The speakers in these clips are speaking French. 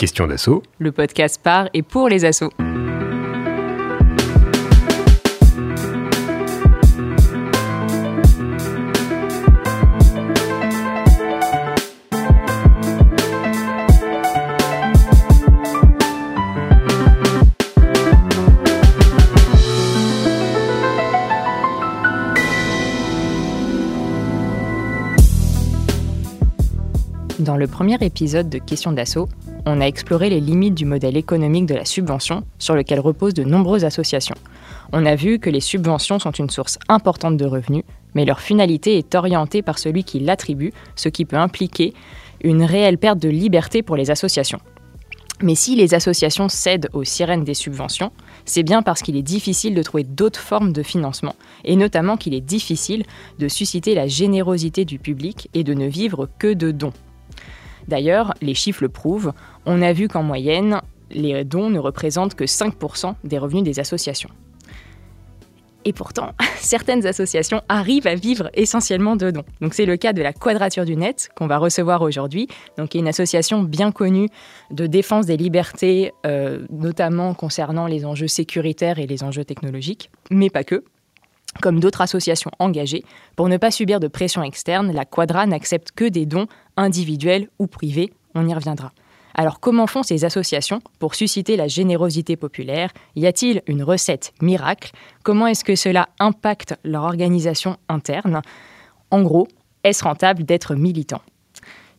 Question d'assaut. Le podcast par et pour les assauts. Dans le premier épisode de Question d'assaut, on a exploré les limites du modèle économique de la subvention sur lequel reposent de nombreuses associations. On a vu que les subventions sont une source importante de revenus, mais leur finalité est orientée par celui qui l'attribue, ce qui peut impliquer une réelle perte de liberté pour les associations. Mais si les associations cèdent aux sirènes des subventions, c'est bien parce qu'il est difficile de trouver d'autres formes de financement, et notamment qu'il est difficile de susciter la générosité du public et de ne vivre que de dons. D'ailleurs, les chiffres le prouvent, on a vu qu'en moyenne, les dons ne représentent que 5% des revenus des associations. Et pourtant, certaines associations arrivent à vivre essentiellement de dons. C'est le cas de la Quadrature du Net qu'on va recevoir aujourd'hui, donc qui une association bien connue de défense des libertés, euh, notamment concernant les enjeux sécuritaires et les enjeux technologiques, mais pas que. Comme d'autres associations engagées, pour ne pas subir de pression externe, la Quadra n'accepte que des dons individuels ou privés. On y reviendra. Alors comment font ces associations pour susciter la générosité populaire? Y a-t-il une recette miracle? Comment est-ce que cela impacte leur organisation interne? En gros, est-ce rentable d'être militant?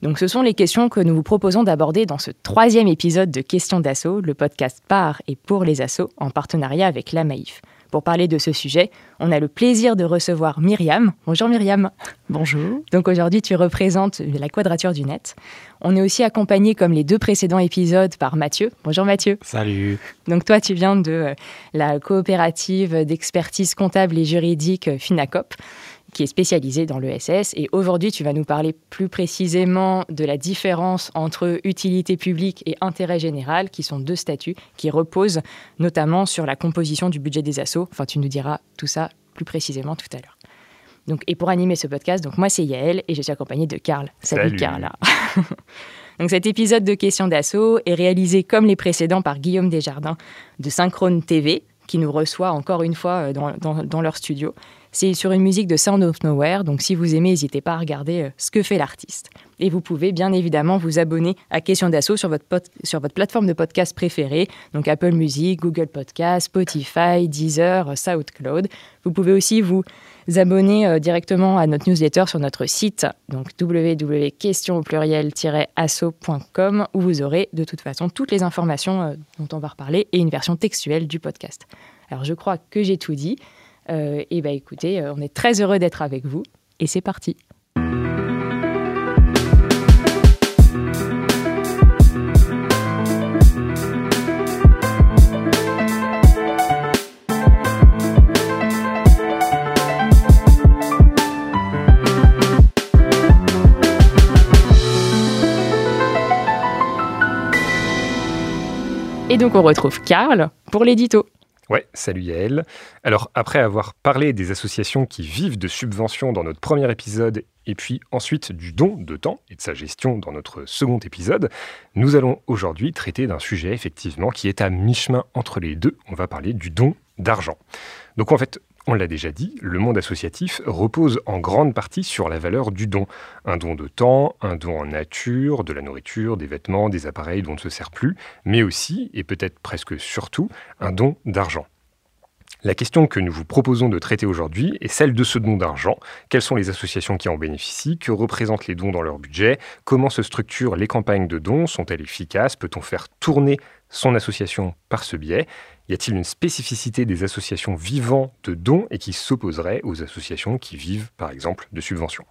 Donc ce sont les questions que nous vous proposons d'aborder dans ce troisième épisode de Questions d'assaut, le podcast par et pour les assauts en partenariat avec la Maïf. Pour parler de ce sujet, on a le plaisir de recevoir Myriam. Bonjour Myriam. Bonjour. Donc aujourd'hui, tu représentes la quadrature du net. On est aussi accompagné, comme les deux précédents épisodes, par Mathieu. Bonjour Mathieu. Salut. Donc toi, tu viens de la coopérative d'expertise comptable et juridique FINACOP qui est spécialisé dans l'ESS. Et aujourd'hui, tu vas nous parler plus précisément de la différence entre utilité publique et intérêt général, qui sont deux statuts qui reposent notamment sur la composition du budget des assos. Enfin, tu nous diras tout ça plus précisément tout à l'heure. Donc, et pour animer ce podcast, donc moi c'est Yael et je suis accompagnée de Karl. Salut. Karl. donc cet épisode de questions d'assaut est réalisé comme les précédents par Guillaume Desjardins de Synchrone TV, qui nous reçoit encore une fois dans, dans, dans leur studio. C'est sur une musique de Sound of Nowhere, donc si vous aimez, n'hésitez pas à regarder euh, ce que fait l'artiste. Et vous pouvez bien évidemment vous abonner à Question d'Assaut sur votre, plateforme de podcast préférée, donc Apple Music, Google Podcast, Spotify, Deezer, SoundCloud. Vous pouvez aussi vous abonner euh, directement à notre newsletter sur notre site, donc www.question assaut.com, où vous aurez de toute façon toutes les informations euh, dont on va reparler et une version textuelle du podcast. Alors je crois que j'ai tout dit. Euh, et bah écoutez, euh, on est très heureux d'être avec vous et c'est parti. Et donc on retrouve Karl pour l'édito. Ouais, salut Yael. Alors, après avoir parlé des associations qui vivent de subventions dans notre premier épisode, et puis ensuite du don de temps et de sa gestion dans notre second épisode, nous allons aujourd'hui traiter d'un sujet effectivement qui est à mi-chemin entre les deux. On va parler du don d'argent. Donc en fait, on l'a déjà dit, le monde associatif repose en grande partie sur la valeur du don. Un don de temps, un don en nature, de la nourriture, des vêtements, des appareils dont on ne se sert plus, mais aussi, et peut-être presque surtout, un don d'argent. La question que nous vous proposons de traiter aujourd'hui est celle de ce don d'argent. Quelles sont les associations qui en bénéficient? Que représentent les dons dans leur budget? Comment se structurent les campagnes de dons? Sont-elles efficaces? Peut-on faire tourner son association par ce biais Y a-t-il une spécificité des associations vivant de dons et qui s'opposerait aux associations qui vivent, par exemple, de subventions?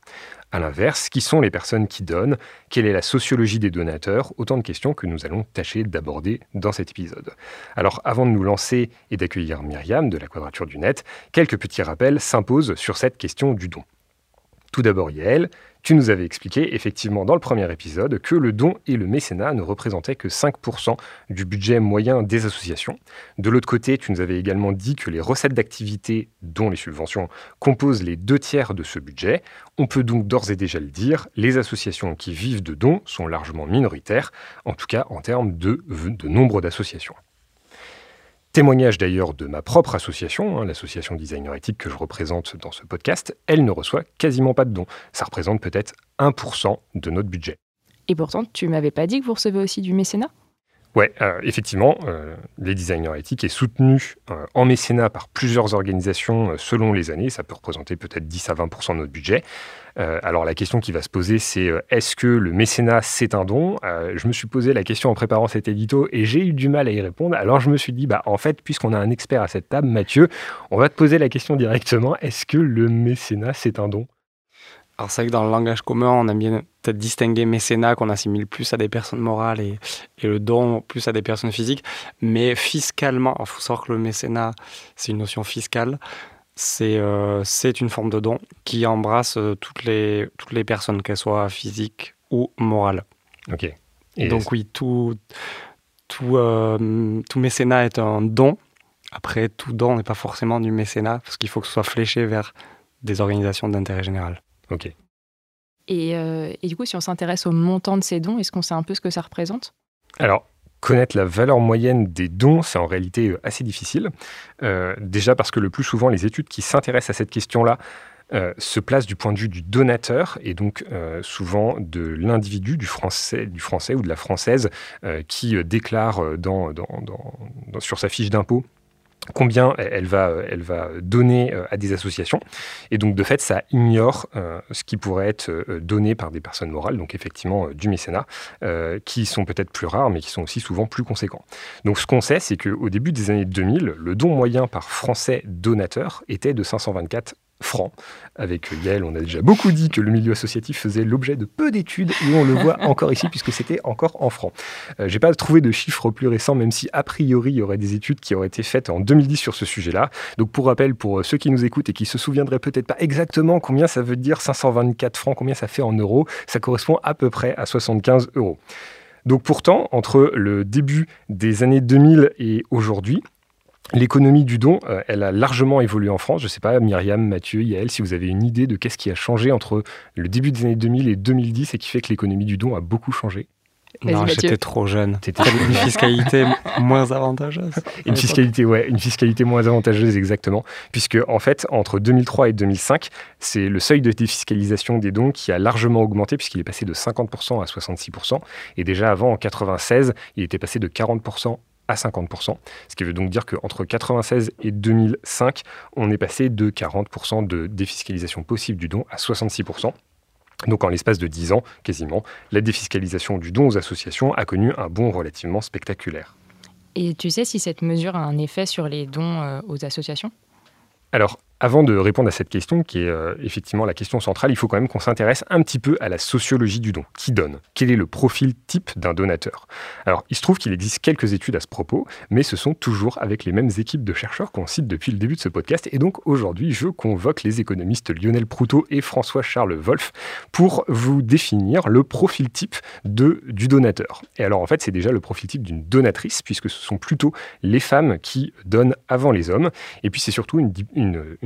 À l'inverse, qui sont les personnes qui donnent? Quelle est la sociologie des donateurs? Autant de questions que nous allons tâcher d'aborder dans cet épisode. Alors, avant de nous lancer et d'accueillir Myriam de la Quadrature du Net, quelques petits rappels s'imposent sur cette question du don. Tout d'abord, Yael, Tu nous avais expliqué effectivement dans le premier épisode que le don et le mécénat ne représentaient que 5% du budget moyen des associations. De l'autre côté, tu nous avais également dit que les recettes d'activité, dont les subventions, composent les deux tiers de ce budget. On peut donc d'ores et déjà le dire, les associations qui vivent de dons sont largement minoritaires, en tout cas en termes de, de nombre d'associations. Témoignage d'ailleurs de ma propre association, hein, l'association Designer Éthique que je représente dans ce podcast, elle ne reçoit quasiment pas de dons. Ça représente peut-être 1% de notre budget. Et pourtant, tu m'avais pas dit que vous recevez aussi du mécénat? Ouais, euh, effectivement, euh, les designers éthiques est soutenu euh, en mécénat par plusieurs organisations selon les années. Ça peut représenter peut-être 10 à 20% de notre budget. alors la question qui va se poser, c'est est-ce que le mécénat c'est un don? Je me suis posé la question en préparant cet édito et j'ai eu du mal à y répondre. Alors je me suis dit, bah en fait, puisqu'on a un expert à cette table, Mathieu, on va te poser la question directement. Est-ce que le mécénat c'est un don? Alors c'est vrai que dans le langage commun, on aime bien peut-être distinguer mécénat qu'on assimile plus à des personnes morales et, le don plus à des personnes physiques. Mais fiscalement, il faut savoir que le mécénat, c'est une notion fiscale. C'est euh, une forme de don qui embrasse euh, toutes, les, toutes les personnes, qu'elles soient physiques ou morales. Ok. Et Donc oui, tout, tout, euh, tout mécénat est un don. Après, tout don n'est pas forcément du mécénat, parce qu'il faut que ce soit fléché vers des organisations d'intérêt général. Ok. Euh, et, du coup, si on s'intéresse au montant de ces dons, est-ce qu'on sait un peu ce que ça représente? Alors, connaître la valeur moyenne des dons, c'est en réalité euh, assez difficile. Euh, déjà parce que le plus souvent, les études qui s'intéressent à cette question-là se placent du point de vue du donateur et donc souvent de l'individu, du français, du français ou de la française qui déclare sur sa fiche d'impôt combien elle va, elle va donner euh, à des associations. Et donc, de fait, ça ignore euh, ce qui pourrait être euh, donné par des personnes morales, donc effectivement du mécénat, qui sont peut-être plus rares, mais qui sont aussi souvent plus conséquents. Donc, ce qu'on sait, c'est qu'au début des années 2000, le don moyen par français donateur était de 524 francs. Avec Yael, on a déjà beaucoup dit que le milieu associatif faisait l'objet de peu d'études et on le voit encore ici puisque c'était encore en francs. Je euh, J'ai pas trouvé de chiffres plus récents, même si a priori il y aurait des études qui auraient été faites en 2010 sur ce sujet-là. Donc pour rappel, pour ceux qui nous écoutent et qui se souviendraient peut-être pas exactement combien ça veut dire 524 francs, combien ça fait en euros, ça correspond à peu près à 75 euros. Donc pourtant, entre le début des années 2000 et aujourd'hui, L'économie du don, euh, elle a largement évolué en France. Je ne sais pas, Myriam, Mathieu, Yael, si vous avez une idée de qu'est-ce qui a changé entre le début des années 2000 et 2010 et qui fait que l'économie du don a beaucoup changé? Non, j'étais trop jeune. C'était une fiscalité moins avantageuse. Une fiscalité, ouais, une fiscalité moins avantageuse, exactement. Puisque, en fait, entre 2003 et 2005, c'est le seuil de défiscalisation des dons qui a largement augmenté, puisqu'il est passé de 50% à 66%. Et déjà avant, en 96, il était passé de 40% à 50%. Ce qui veut donc dire qu'entre 96 et 2005, on est passé de 40% de défiscalisation possible du don à 66%. Donc en l'espace de 10 ans, quasiment, la défiscalisation du don aux associations a connu un bond relativement spectaculaire. Et tu sais si cette mesure a un effet sur les dons euh, aux associations? Alors, avant de répondre à cette question, qui est euh, effectivement la question centrale, il faut quand même qu'on s'intéresse un petit peu à la sociologie du don. Qui donne? Quel est le profil type d'un donateur? Alors, il se trouve qu'il existe quelques études à ce propos, mais ce sont toujours avec les mêmes équipes de chercheurs qu'on cite depuis le début de ce podcast. Et donc, aujourd'hui, je convoque les économistes Lionel Proutot et François-Charles Wolff pour vous définir le profil type du donateur. Et alors, en fait, c'est déjà le profil type d'une donatrice, puisque ce sont plutôt les femmes qui donnent avant les hommes. Et puis, c'est surtout une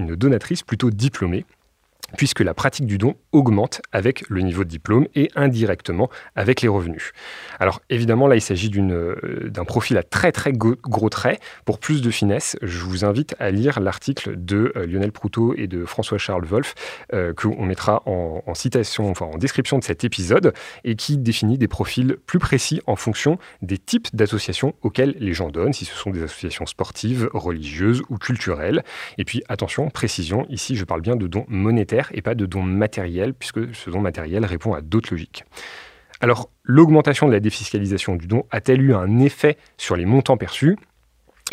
donatrice plutôt diplômée puisque la pratique du don augmente avec le niveau de diplôme et indirectement avec les revenus. Alors évidemment, là, il s'agit euh, d'un profil à très très gros traits. Pour plus de finesse, je vous invite à lire l'article de euh, Lionel Proutot et de François-Charles Wolff, euh, qu'on mettra en, citation, enfin en description de cet épisode, et qui définit des profils plus précis en fonction des types d'associations auxquelles les gens donnent, si ce sont des associations sportives, religieuses ou culturelles. Et puis attention, précision, ici je parle bien de dons monétaires et pas de dons matériels, puisque ce don matériel répond à d'autres logiques. Alors, l'augmentation de la défiscalisation du don a-t-elle eu un effet sur les montants perçus?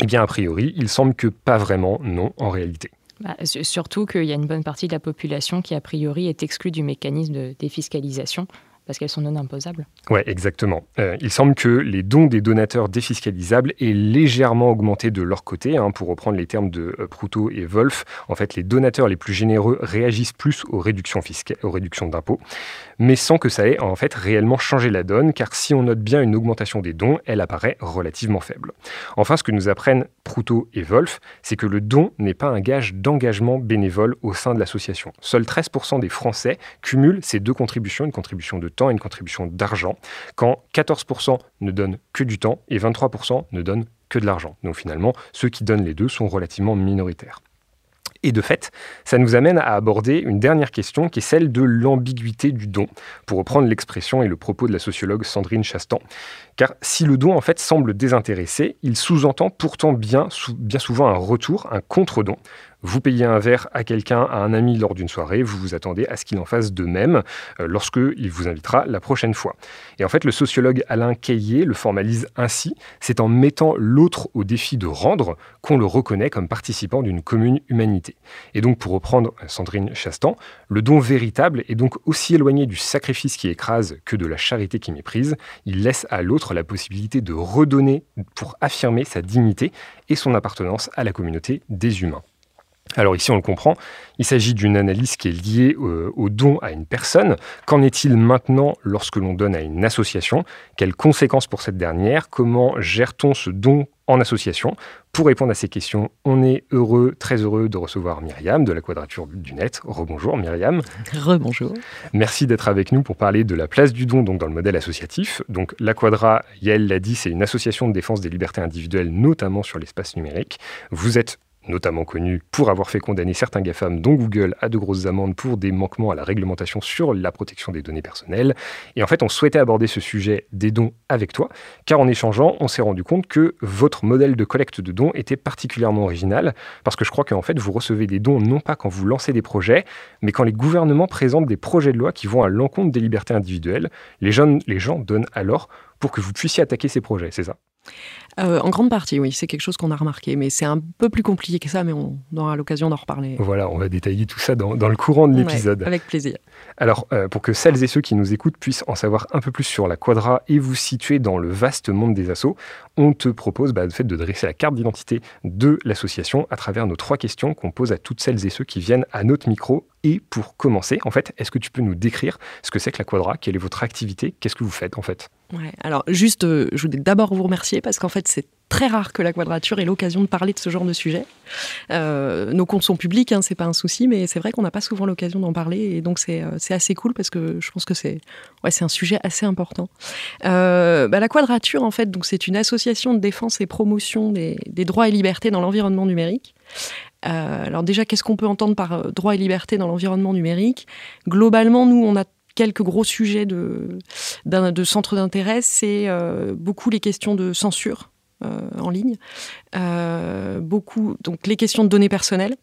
Eh bien, a priori, il semble que pas vraiment, non, en réalité. Bah, surtout qu'il y a une bonne partie de la population qui, a priori, est exclue du mécanisme de défiscalisation. Parce qu'elles sont non imposables. Oui, exactement. Euh, il semble que les dons des donateurs défiscalisables aient légèrement augmenté de leur côté. Hein, pour reprendre les termes de euh, Proutot et Wolf, en fait, les donateurs les plus généreux réagissent plus aux réductions fiscales, aux réductions d'impôts, mais sans que ça ait en fait réellement changé la donne, car si on note bien une augmentation des dons, elle apparaît relativement faible. Enfin, ce que nous apprennent Proutot et Wolf, c'est que le don n'est pas un gage d'engagement bénévole au sein de l'association. Seuls 13% des Français cumulent ces deux contributions, une contribution de temps et une contribution d'argent, quand 14% ne donnent que du temps et 23% ne donnent que de l'argent. Donc finalement, ceux qui donnent les deux sont relativement minoritaires. Et de fait, ça nous amène à aborder une dernière question qui est celle de l'ambiguïté du don, pour reprendre l'expression et le propos de la sociologue Sandrine Chastan. Car si le don en fait semble désintéressé, il sous-entend pourtant bien, bien souvent un retour, un contre-don, vous payez un verre à quelqu'un, à un ami lors d'une soirée, vous vous attendez à ce qu'il en fasse de même euh, lorsqu'il vous invitera la prochaine fois. Et en fait, le sociologue Alain Caillé le formalise ainsi, c'est en mettant l'autre au défi de rendre qu'on le reconnaît comme participant d'une commune humanité. Et donc, pour reprendre Sandrine Chastan, le don véritable est donc aussi éloigné du sacrifice qui écrase que de la charité qui méprise. Il laisse à l'autre la possibilité de redonner pour affirmer sa dignité et son appartenance à la communauté des humains. Alors ici, on le comprend, il s'agit d'une analyse qui est liée euh, au don à une personne. Qu'en est-il maintenant lorsque l'on donne à une association? Quelles conséquences pour cette dernière? Comment gère-t-on ce don en association? Pour répondre à ces questions, on est heureux, très heureux de recevoir Myriam de la Quadrature du Net. Rebonjour Myriam. Rebonjour. Merci d'être avec nous pour parler de la place du don donc, dans le modèle associatif. Donc la Quadra, Yael l'a dit, c'est une association de défense des libertés individuelles, notamment sur l'espace numérique. Vous êtes notamment connu pour avoir fait condamner certains GAFAM, dont Google, à de grosses amendes pour des manquements à la réglementation sur la protection des données personnelles. Et en fait, on souhaitait aborder ce sujet des dons avec toi, car en échangeant, on s'est rendu compte que votre modèle de collecte de dons était particulièrement original, parce que je crois qu'en fait, vous recevez des dons non pas quand vous lancez des projets, mais quand les gouvernements présentent des projets de loi qui vont à l'encontre des libertés individuelles. Les, les gens donnent alors pour que vous puissiez attaquer ces projets, c'est ça? Euh, en grande partie, oui, c'est quelque chose qu'on a remarqué, mais c'est un peu plus compliqué que ça, mais on aura l'occasion d'en reparler. Voilà, on va détailler tout ça dans, le courant de l'épisode. avec plaisir. Alors, euh, pour que celles et ceux qui nous écoutent puissent en savoir un peu plus sur la Quadra et vous situer dans le vaste monde des assos, on te propose bah, le fait de dresser la carte d'identité de l'association à travers nos trois questions qu'on pose à toutes celles et ceux qui viennent à notre micro. Et pour commencer, en fait, est-ce que tu peux nous décrire ce que c'est que la Quadra? Quelle est votre activité? Qu'est-ce que vous faites en fait? Alors juste, euh, je voulais d'abord vous remercier parce qu'en fait, c'est très rare que la quadrature ait l'occasion de parler de ce genre de sujet. Euh, nos comptes sont publics, hein, c'est pas un souci, mais c'est vrai qu'on n'a pas souvent l'occasion d'en parler, et donc c'est euh, assez cool parce que je pense que c'est un sujet assez important. Bah, la quadrature, en fait, c'est une association de défense et promotion des, des droits et libertés dans l'environnement numérique. alors déjà, qu'est-ce qu'on peut entendre par droits et libertés dans l'environnement numérique? Globalement, nous, on a quelques gros sujets de, de centre d'intérêt, c'est beaucoup les questions de censure euh, en ligne. Euh, beaucoup, donc les questions de données personnelles.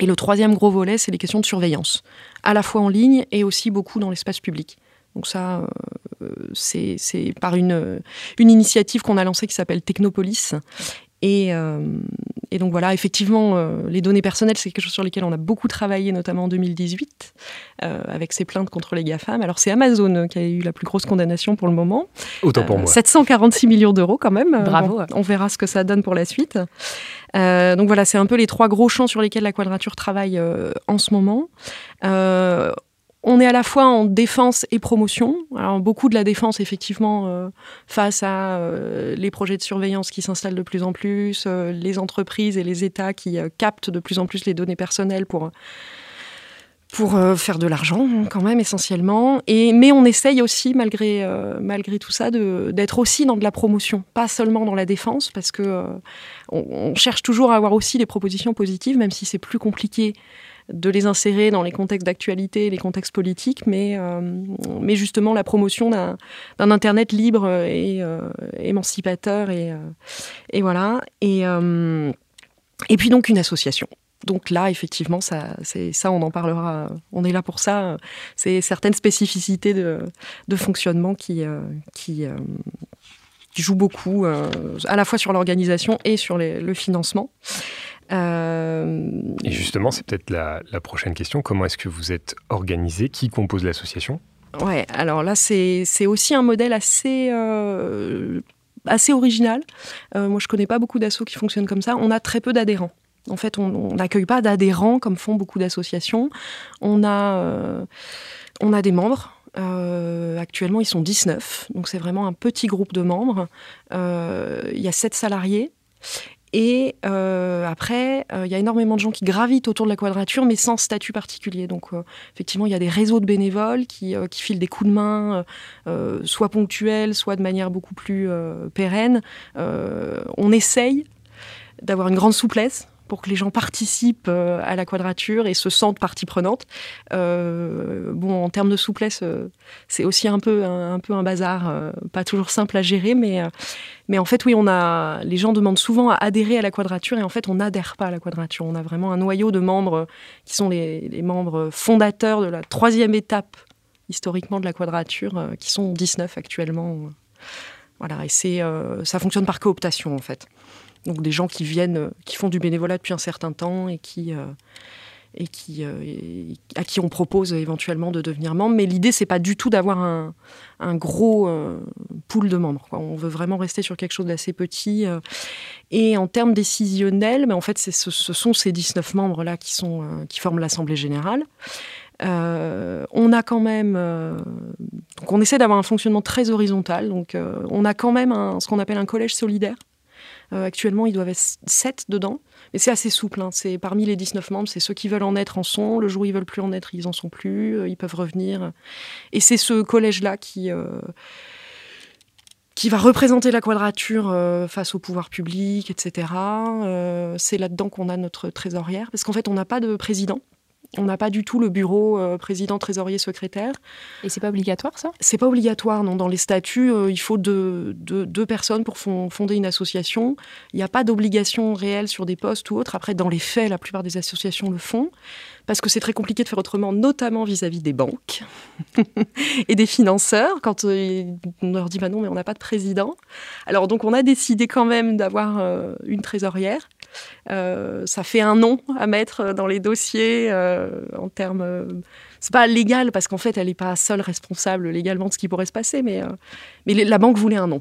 Et le troisième gros volet, c'est les questions de surveillance, à la fois en ligne et aussi beaucoup dans l'espace public. Donc ça, euh, c'est par une, une initiative qu'on a lancée qui s'appelle Technopolis et, euh, et, donc voilà, effectivement, euh, les données personnelles, c'est quelque chose sur lequel on a beaucoup travaillé, notamment en 2018, euh, avec ces plaintes contre les GAFAM. Alors c'est Amazon qui a eu la plus grosse condamnation pour le moment. Autant pour moi. 746 millions d'euros quand même. Bravo. on verra ce que ça donne pour la suite. donc voilà, c'est un peu les trois gros champs sur lesquels la Quadrature travaille en ce moment. On est à la fois en défense et promotion. Beaucoup de la défense, effectivement, euh, face à euh, les projets de surveillance qui s'installent de plus en plus, euh, les entreprises et les États qui captent de plus en plus les données personnelles pour pour faire de l'argent quand même essentiellement. Mais on essaye aussi malgré malgré tout ça d'être aussi dans de la promotion, pas seulement dans la défense, parce que on, cherche toujours à avoir aussi des propositions positives, même si c'est plus compliqué de les insérer dans les contextes d'actualité, les contextes politiques, mais, euh, mais justement la promotion d'un Internet libre et euh, émancipateur. Et, euh, et voilà. Et, et puis donc une association. Donc là, effectivement, ça, ça, on en parlera. On est là pour ça. C'est certaines spécificités de, de fonctionnement qui, qui jouent beaucoup, à la fois sur l'organisation et sur le financement. Euh, Et justement, c'est peut-être la, prochaine question. Comment est-ce que vous êtes organisé? Qui compose l'association? Ouais, alors là, c'est aussi un modèle assez, euh, assez original. Euh, moi, je connais pas beaucoup d'assauts qui fonctionnent comme ça. On a très peu d'adhérents. En fait, on n'accueille pas d'adhérents comme font beaucoup d'associations. On, a, euh, on a des membres. actuellement, ils sont 19, donc c'est vraiment un petit groupe de membres. Il y a 7 salariés et euh, après, euh, il y a énormément de gens qui gravitent autour de la quadrature, mais sans statut particulier. Donc, euh, effectivement, il y a des réseaux de bénévoles qui, qui filent des coups de main, soit ponctuels, soit de manière beaucoup plus pérenne. on essaye d'avoir une grande souplesse pour que les gens participent euh, à la quadrature et se sentent partie prenante. Euh, bon, en termes de souplesse, euh, c'est aussi un peu un, peu un bazar, pas toujours simple à gérer, mais mais en fait, oui, on a les gens demandent souvent à adhérer à la quadrature et en fait, on n'adhère pas à la quadrature. On a vraiment un noyau de membres qui sont les, membres fondateurs de la troisième étape historiquement de la quadrature, qui sont 19 actuellement. Voilà, et c'est ça fonctionne par cooptation en fait. Donc des gens qui viennent, euh, qui font du bénévolat depuis un certain temps et qui euh, et qui, euh, à qui on propose éventuellement de devenir membre. Mais l'idée, c'est pas du tout d'avoir un, gros pool de membres. On veut vraiment rester sur quelque chose d'assez petit. et en termes décisionnels, mais en fait, ce, sont ces 19 membres-là qui, sont, qui forment l'Assemblée générale. on a quand même, donc on essaie d'avoir un fonctionnement très horizontal. Donc, on a quand même ce qu'on appelle un collège solidaire actuellement, ils doivent être 7 dedans. Mais c'est assez souple. Hein. C'est parmi les 19 membres, c'est ceux qui veulent en être en sont. Le jour où ils veulent plus en être, ils en sont plus. Euh, ils peuvent revenir. Et c'est ce collège-là qui euh, qui va représenter la quadrature face au pouvoir public, etc. c'est là-dedans qu'on a notre trésorière, parce qu'en fait, on n'a pas de président. On n'a pas du tout le bureau euh, président, trésorier, secrétaire. Et c'est pas obligatoire ça? C'est pas obligatoire, non. Dans les statuts, euh, il faut deux, deux, personnes pour fonder une association. Il n'y a pas d'obligation réelle sur des postes ou autres. Après, dans les faits, la plupart des associations le font parce que c'est très compliqué de faire autrement, notamment vis-à-vis des banques et des financeurs, quand euh, on leur dit bah non, mais on n'a pas de président. Alors donc on a décidé quand même d'avoir une trésorière ça fait un nom à mettre dans les dossiers euh, en termes. Euh, c'est pas légal parce qu'en fait, elle n'est pas seule responsable légalement de ce qui pourrait se passer, mais, mais la banque voulait un nom.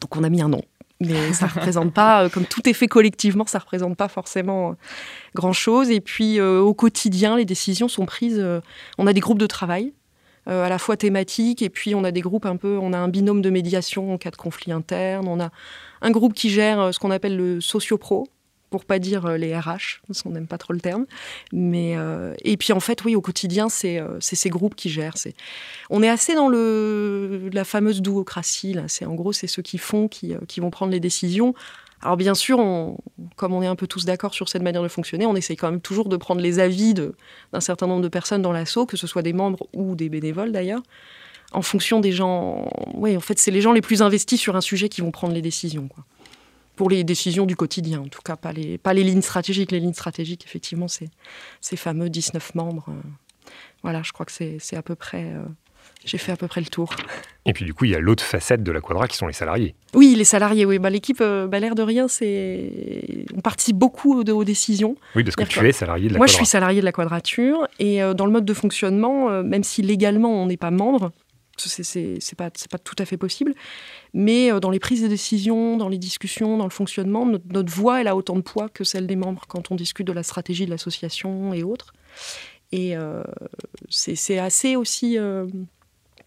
Donc on a mis un nom. Mais ça représente pas, comme tout est fait collectivement, ça représente pas forcément grand chose. Et puis au quotidien, les décisions sont prises. on a des groupes de travail à la fois thématiques, et puis on a des groupes un peu, on a un binôme de médiation en cas de conflit interne, on a un groupe qui gère ce qu'on appelle le socio-pro, pour pas dire euh, les RH, parce qu'on n'aime pas trop le terme. Mais euh, et puis en fait, oui, au quotidien, c'est euh, ces groupes qui gèrent. On est assez dans le la fameuse duocratie là. C'est en gros, c'est ceux qui font qui, vont prendre les décisions. Alors bien sûr, comme on est un peu tous d'accord sur cette manière de fonctionner, on essaye quand même toujours de prendre les avis d'un certain nombre de personnes dans l'assaut, que ce soit des membres ou des bénévoles d'ailleurs, en fonction des gens. Oui, en fait, c'est les gens les plus investis sur un sujet qui vont prendre les décisions. Pour les décisions du quotidien, en tout cas, pas les, pas les lignes stratégiques. Les lignes stratégiques, effectivement, c'est ces fameux 19 membres. Euh, voilà, je crois que c'est à peu près. Euh, j'ai fait à peu près le tour. Et puis du coup, il y a l'autre facette de la Quadra qui sont les salariés. Oui, les salariés, oui. Bah, L'équipe, euh, bah, l'air de rien, c'est. On participe beaucoup aux, décisions. Oui, parce que tu es salarié de la Moi, je suis salarié de la Quadrature. Et dans le mode de fonctionnement, même si légalement on n'est pas membre, c'est pas, pas tout à fait possible. Mais euh, dans les prises de décision, dans les discussions, dans le fonctionnement, notre, voix, elle a autant de poids que celle des membres quand on discute de la stratégie de l'association et autres. Et euh, c'est assez aussi euh,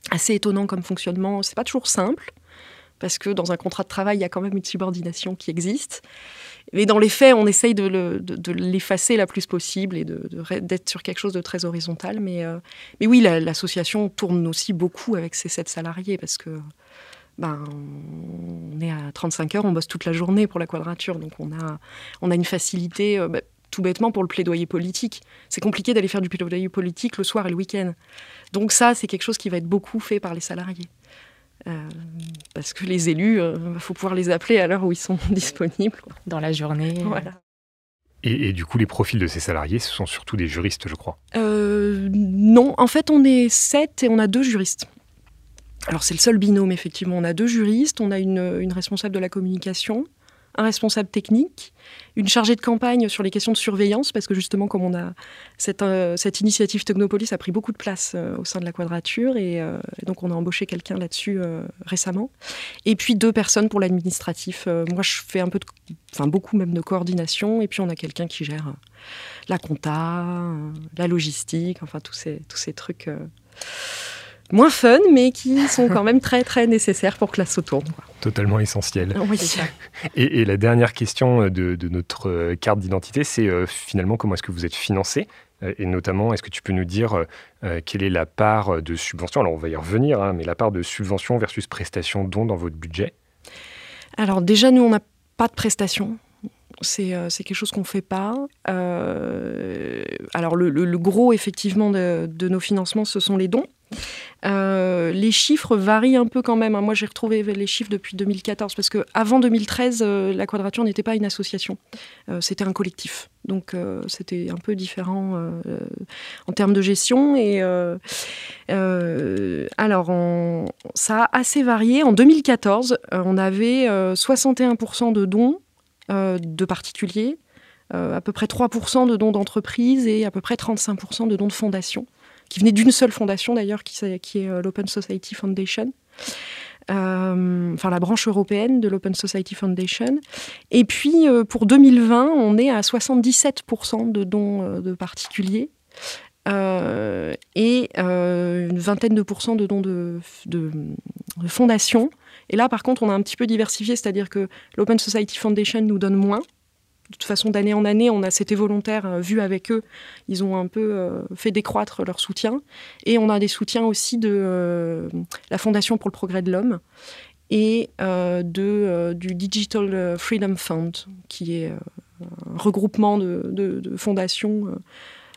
assez étonnant comme fonctionnement. C'est pas toujours simple parce que dans un contrat de travail, il y a quand même une subordination qui existe. Mais dans les faits, on essaye de, l'effacer la plus possible et d'être sur quelque chose de très horizontal. Mais, euh, oui, l'association tourne aussi beaucoup avec ses sept salariés parce que ben, on est à 35 heures, on bosse toute la journée pour la quadrature. Donc on a, on a une facilité, euh, ben, tout bêtement, pour le plaidoyer politique. C'est compliqué d'aller faire du plaidoyer politique le soir et le week-end. Donc ça, c'est quelque chose qui va être beaucoup fait par les salariés. Euh, parce que les élus, il euh, faut pouvoir les appeler à l'heure où ils sont disponibles. Dans la journée. Voilà. Et, du coup, les profils de ces salariés, ce sont surtout des juristes, je crois. Euh, non, en fait, on est sept et on a deux juristes. Alors, c'est le seul binôme, effectivement. On a deux juristes, on a une, responsable de la communication, un responsable technique, une chargée de campagne sur les questions de surveillance, parce que justement, comme on a cette, euh, cette initiative Technopolis a pris beaucoup de place euh, au sein de la Quadrature, et, euh, et donc on a embauché quelqu'un là-dessus récemment. Et puis deux personnes pour l'administratif. moi, je fais un peu, de, enfin beaucoup même de coordination, et puis on a quelqu'un qui gère la compta, la logistique, enfin tous ces, tous ces trucs moins fun, mais qui sont quand même très très nécessaires pour que la sauce tourne. Totalement essentiel. Oui. Et, et, la dernière question de, de notre euh, carte d'identité, c'est euh, finalement comment est-ce que vous êtes financé euh, et notamment, est-ce que tu peux nous dire euh, quelle est la part de subvention? Alors, on va y revenir, hein, mais la part de subvention versus prestation dont dans votre budget? Alors, déjà, nous, on n'a pas de prestation. C'est euh, quelque chose qu'on ne fait pas. Euh, alors, le, le, le, gros, effectivement, de, de, nos financements, ce sont les dons. Euh, les chiffres varient un peu quand même. Hein. Moi, j'ai retrouvé les chiffres depuis 2014 parce que avant 2013, euh, la Quadrature n'était pas une association, euh, c'était un collectif. Donc, c'était un peu différent en termes de gestion. Et alors, ça a assez varié. En 2014, on avait 61% de dons de particuliers. à peu près 3% de dons d'entreprises et à peu près 35% de dons de fondations qui venait d'une seule fondation d'ailleurs, qui, est euh, l'Open Society Foundation. Euh, enfin la branche européenne de l'Open Society Foundation. Et puis euh, pour 2020, on est à 77% de dons de particuliers. Et une vingtaine de pourcents de dons de, de fondations. Et là, par contre, on a un petit peu diversifié, c'est-à-dire que l'Open Society Foundation nous donne moins, de toute façon, d'année en année, on a c'était volontaire euh, vu avec eux. Ils ont un peu euh, fait décroître leur soutien. Et on a des soutiens aussi de euh, la Fondation pour le progrès de l'homme et de, du Digital Freedom Fund, qui est un regroupement de fondations,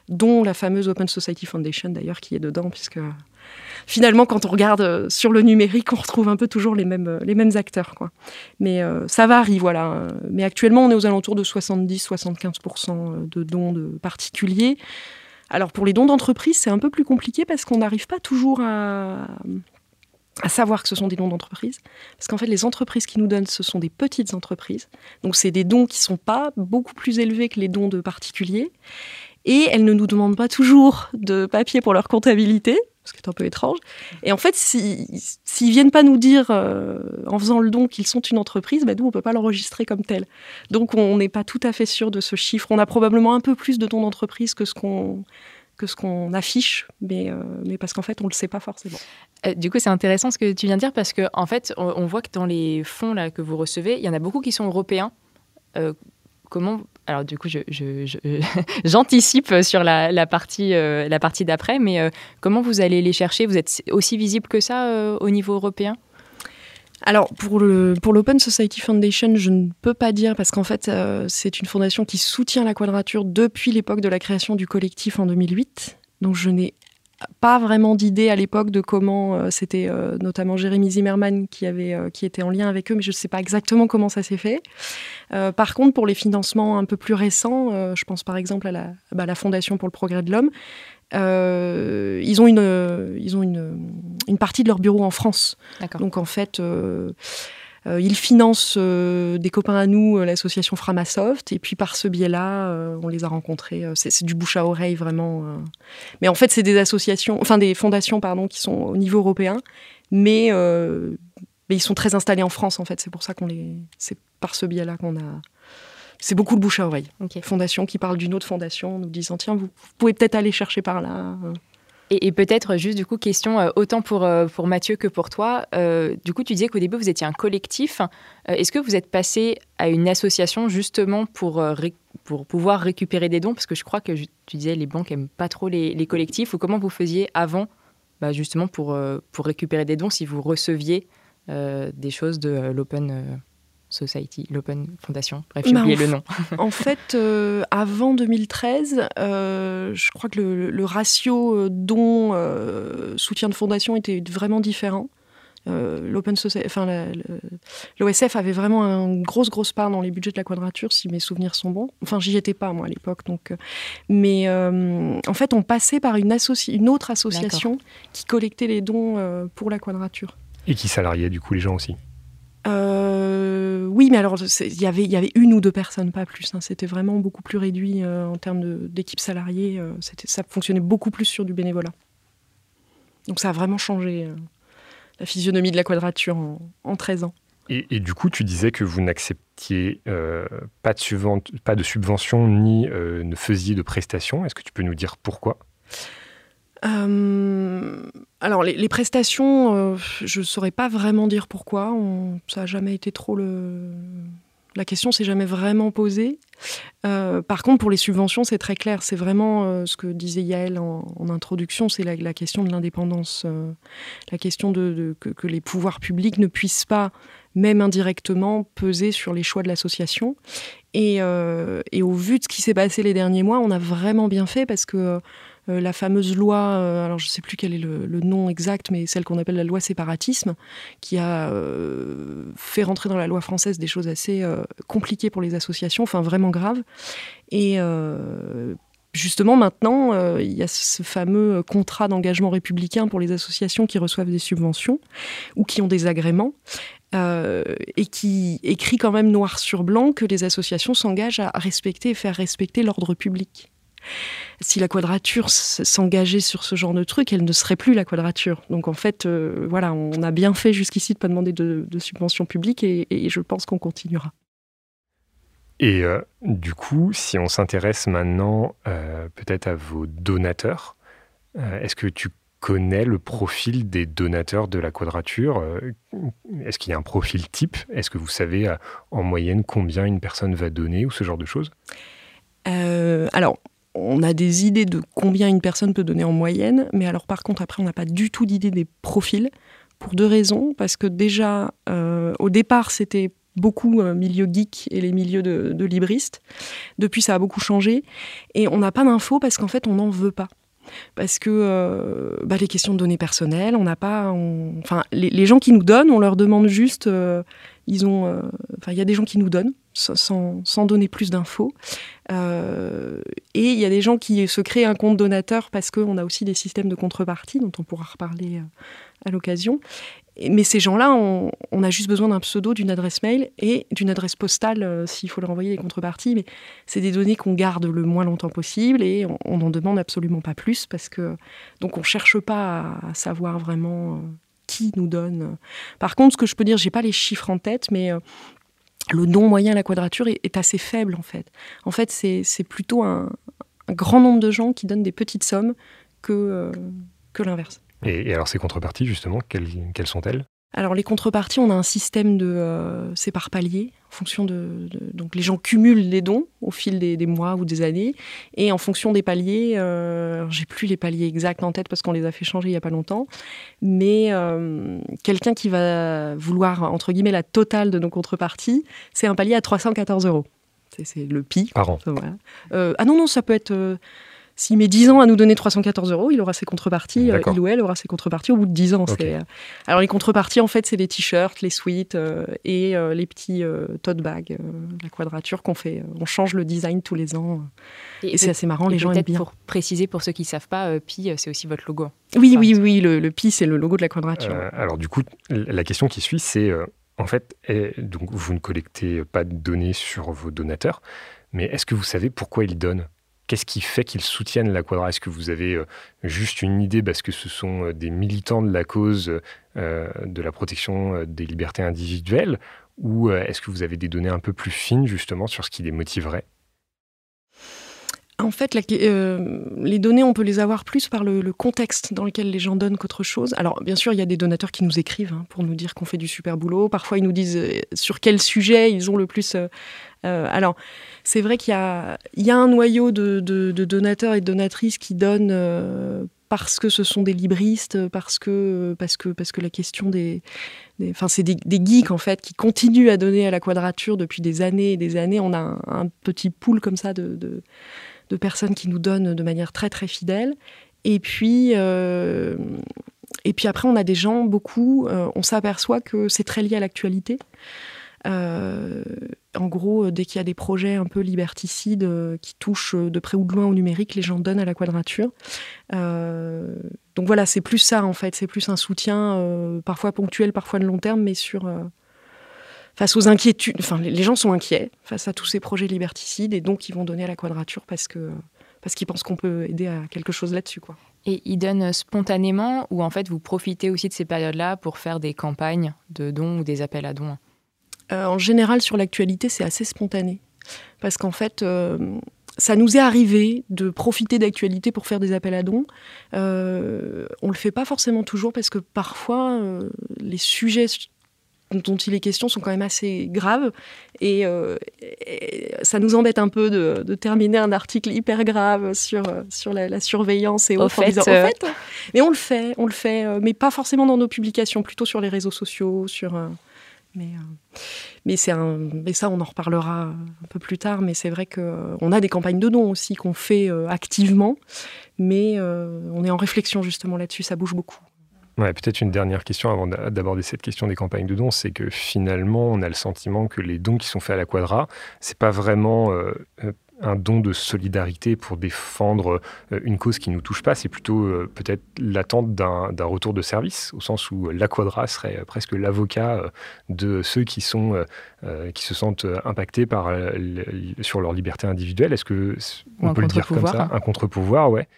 dont la fameuse Open Society Foundation d'ailleurs, qui est dedans, puisque finalement, quand on regarde euh, sur le numérique, on retrouve un peu toujours les mêmes, euh, les mêmes acteurs. Quoi. Mais euh, ça varie, voilà. Mais actuellement, on est aux alentours de 70-75% de dons de particuliers. Alors pour les dons d'entreprise, c'est un peu plus compliqué parce qu'on n'arrive pas toujours à, à savoir que ce sont des dons d'entreprise. Parce qu'en fait, les entreprises qui nous donnent, ce sont des petites entreprises. Donc c'est des dons qui ne sont pas beaucoup plus élevés que les dons de particuliers. Et elles ne nous demandent pas toujours de papier pour leur comptabilité, ce qui est un peu étrange. Et en fait, s'ils si, viennent pas nous dire, euh, en faisant le don, qu'ils sont une entreprise, bah, nous, on peut pas l'enregistrer comme tel. Donc, on n'est pas tout à fait sûr de ce chiffre. On a probablement un peu plus de dons d'entreprise que ce qu'on que ce qu'on affiche, mais, euh, mais parce qu'en fait, on ne le sait pas forcément. Euh, du coup, c'est intéressant ce que tu viens de dire, parce qu'en en fait, on, voit que dans les fonds là, que vous recevez, il y en a beaucoup qui sont européens. Comment alors du coup, j'anticipe sur la, partie, euh, la partie d'après, mais euh, comment vous allez les chercher? Vous êtes aussi visible que ça euh, au niveau européen? Alors pour le pour l'Open Society Foundation, je ne peux pas dire parce qu'en fait c'est une fondation qui soutient la quadrature depuis l'époque de la création du collectif en 2008. Donc je n'ai pas vraiment d'idée à l'époque de comment euh, c'était euh, notamment Jérémy Zimmerman qui, avait, euh, qui était en lien avec eux, mais je ne sais pas exactement comment ça s'est fait. Par contre, pour les financements un peu plus récents, je pense par exemple à la, bah, la Fondation pour le progrès de l'homme, euh, ils ont, une, ils ont une, une partie de leur bureau en France. Donc en fait Euh, ils financent euh, des copains à nous, euh, l'association Framasoft, et puis par ce biais-là, euh, on les a rencontrés. C'est du bouche à oreille vraiment. Mais en fait, c'est des associations, enfin des fondations, pardon, qui sont au niveau européen, mais, mais ils sont très installés en France en fait. C'est pour ça qu'on les, c'est par ce biais-là qu'on a. C'est beaucoup le bouche à oreille. Okay. Fondation qui parle d'une autre fondation, nous disant tiens, vous, vous pouvez peut-être aller chercher par là. Et, peut-être juste du coup question euh, autant pour, euh, pour Mathieu que pour toi. Euh, du coup, tu disais qu'au début vous étiez un collectif. Euh, Est-ce que vous êtes passé à une association justement pour, euh, pour pouvoir récupérer des dons? Parce que je crois que tu disais les banques aiment pas trop les, collectifs. Ou comment vous faisiez avant bah, justement pour, euh, pour récupérer des dons si vous receviez euh, des choses de l'Open Society, l'Open Foundation. Bref, j'ai oublié le nom. en fait, euh, avant 2013, euh, je crois que le, le ratio don euh, soutien de fondation était vraiment différent. Euh, l'Open Society, enfin l'OSF avait vraiment une grosse grosse part dans les budgets de la quadrature, si mes souvenirs sont bons. Enfin, j'y étais pas moi à l'époque, donc. Mais euh, en fait, on passait par une, une autre association qui collectait les dons euh, pour la quadrature. Et qui salariait du coup les gens aussi. Euh, oui, mais alors il y avait, y avait une ou deux personnes, pas plus. Hein. C'était vraiment beaucoup plus réduit en termes d'équipe salariée. ça fonctionnait beaucoup plus sur du bénévolat. Donc ça a vraiment changé la physionomie de la quadrature en, en 13 ans. Et, du coup, tu disais que vous n'acceptiez euh, pas, de pas de subvention ni euh, ne faisiez de prestations. Est-ce que tu peux nous dire pourquoi? Euh, alors les, prestations, je ne saurais pas vraiment dire pourquoi. ça n'a jamais été trop le, la question s'est jamais vraiment posée. Euh, par contre, pour les subventions, c'est très clair. C'est vraiment euh, ce que disait Yael en, introduction, c'est la, question de l'indépendance, euh, la question de, que, les pouvoirs publics ne puissent pas, même indirectement, peser sur les choix de l'association. Et, et, au vu de ce qui s'est passé les derniers mois, on a vraiment bien fait parce que euh, la fameuse loi, euh, alors je ne sais plus quel est le, nom exact, mais celle qu'on appelle la loi séparatisme, qui a euh, fait rentrer dans la loi française des choses assez compliquées pour les associations, enfin vraiment graves. Et justement, maintenant, il y a ce fameux contrat d'engagement républicain pour les associations qui reçoivent des subventions ou qui ont des agréments. et qui écrit quand même noir sur blanc que les associations s'engagent à respecter et faire respecter l'ordre public si la quadrature s'engageait sur ce genre de truc, elle ne serait plus la quadrature. Donc en fait, euh, voilà, on a bien fait jusqu'ici de ne pas demander de, subventions publiques et, je pense qu'on continuera. Et euh, du coup, si on s'intéresse maintenant euh, peut-être à vos donateurs, est-ce que tu connais le profil des donateurs de la quadrature Est-ce qu'il y a un profil type? Est-ce que vous savez en moyenne combien une personne va donner ou ce genre de choses? Alors, on a des idées de combien une personne peut donner en moyenne, mais alors par contre après on n'a pas du tout d'idée des profils pour deux raisons, parce que déjà euh, au départ c'était beaucoup euh, milieu geek et les milieux de, libristes. Depuis ça a beaucoup changé et on n'a pas d'infos parce qu'en fait on n'en veut pas parce que euh, bah, les questions de données personnelles, on n'a pas, enfin les, gens qui nous donnent, on leur demande juste, ils ont, enfin il y a des gens qui nous donnent sans, sans donner plus d'infos. Euh, et il y a des gens qui se créent un compte donateur parce qu'on a aussi des systèmes de contrepartie dont on pourra reparler euh, à l'occasion. Mais ces gens-là, on, a juste besoin d'un pseudo, d'une adresse mail et d'une adresse postale euh, s'il faut leur envoyer des contreparties. Mais c'est des données qu'on garde le moins longtemps possible et on n'en demande absolument pas plus parce que donc on cherche pas à, savoir vraiment qui nous donne. Par contre, ce que je peux dire, j'ai pas les chiffres en tête, mais le don moyen à la quadrature est, assez faible en fait. En fait, c'est plutôt un, grand nombre de gens qui donnent des petites sommes que, euh, que l'inverse. Et, alors ces contreparties, justement, quelles sont-elles? Alors les contreparties, on a un système de euh, c'est par palier en fonction de, donc les gens cumulent les dons au fil des, mois ou des années et en fonction des paliers, euh, j'ai plus les paliers exacts en tête parce qu'on les a fait changer il y a pas longtemps, mais euh, quelqu'un qui va vouloir entre guillemets la totale de nos contreparties, c'est un palier à 314 euros. C'est le pic. Par an. Euh, ah non non, ça peut être s'il met 10 ans à nous donner 314 euros, il aura ses contreparties, euh, il ou elle aura ses contreparties au bout de 10 ans. Euh, alors les contreparties, en fait, c'est les t-shirts, les suites euh, et les petits tote bags, la quadrature qu'on fait. On change le design tous les ans. Et, c'est assez marrant, les gens aiment bien. Pour préciser pour ceux qui ne savent pas, Pi, c'est aussi votre logo. Oui, oui, oui, le, Pi, c'est le logo de la quadrature. alors du coup, la question qui suit, c'est en fait, donc vous ne collectez pas de données sur vos donateurs, mais est-ce que vous savez pourquoi ils donnent? Qu'est-ce qui fait qu'ils soutiennent la Quadra? Est-ce que vous avez euh, juste une idée? Parce que ce sont euh, des militants de la cause euh, de la protection des libertés individuelles Ou est-ce que vous avez des données un peu plus fines justement sur ce qui les motiverait? En fait, les données, on peut les avoir plus par le, contexte dans lequel les gens donnent qu'autre chose. Alors, bien sûr, il y a des donateurs qui nous écrivent hein, pour nous dire qu'on fait du super boulot. Parfois, ils nous disent sur quel sujet ils ont le plus alors, c'est vrai qu'il y a, un noyau de, donateurs et de donatrices qui donnent euh, parce que ce sont des libristes, parce que, parce que, parce que la question des. enfin, c'est des, geeks, en fait, qui continuent à donner à la quadrature depuis des années et des années. On a un, petit pool comme ça de, personnes qui nous donnent de manière très, très fidèle. Et puis. Euh, et puis après, on a des gens, beaucoup, on s'aperçoit que c'est très lié à l'actualité. Euh, en gros, dès qu'il y a des projets un peu liberticides euh, qui touchent de près ou de loin au numérique, les gens donnent à la quadrature. Euh, donc voilà, c'est plus ça en fait, c'est plus un soutien parfois ponctuel, parfois de long terme, mais sur, face aux inquiétudes. Enfin, les gens sont inquiets face à tous ces projets liberticides et donc ils vont donner à la quadrature parce que parce qu'ils pensent qu'on peut aider à quelque chose là-dessus. Et ils donnent spontanément ou en fait vous profitez aussi de ces périodes-là pour faire des campagnes de dons ou des appels à dons? Euh, En général, sur l'actualité, c'est assez spontané. Parce qu'en fait, euh, ça nous est arrivé de profiter d'actualité pour faire des appels à dons. Euh, on ne le fait pas forcément toujours parce que parfois, les sujets dont il est question sont quand même assez graves. Et, euh, ça nous embête un peu de, terminer un article hyper grave sur, sur la, surveillance et autres. Fait, en euh, fait, mais on le fait, on le fait, mais pas forcément dans nos publications, plutôt sur les réseaux sociaux, sur. Mais, mais, c'est un, ça, on en reparlera un peu plus tard. Mais c'est vrai qu'on a des campagnes de dons aussi qu'on fait activement, mais on est en réflexion justement là-dessus. Ça bouge beaucoup. Peut-être une dernière question avant d'aborder cette question des campagnes de dons, c'est que finalement, on a le sentiment que les dons qui sont faits à la Quadra, c'est pas vraiment euh, euh, un don de solidarité pour défendre euh, une cause qui nous touche pas, c'est plutôt peut-être l'attente d'un retour de service, au sens où la Quadra serait presque l'avocat de ceux qui sont qui se sentent impactés par sur leur liberté individuelle. Est-ce que on peut le dire comme ça, un contre-pouvoir, ouais.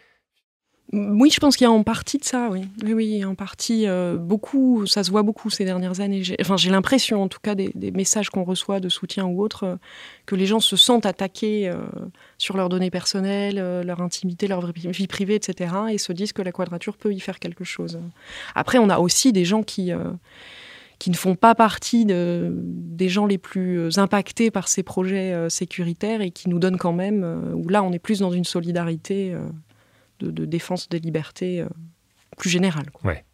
Oui, je pense qu'il y a en partie de ça, oui. Oui, oui, en partie, euh, beaucoup, ça se voit beaucoup ces dernières années. Enfin, j'ai l'impression, en tout cas, des, messages qu'on reçoit de soutien ou autre, euh, que les gens se sentent attaqués euh, sur leurs données personnelles, leur intimité, leur vie privée, etc., et se disent que la quadrature peut y faire quelque chose. Après, on a aussi des gens qui qui ne font pas partie de, des gens les plus impactés par ces projets sécuritaires et qui nous donnent quand même, où là on est plus dans une solidarité de, défense des libertés euh, plus générale. Ouais.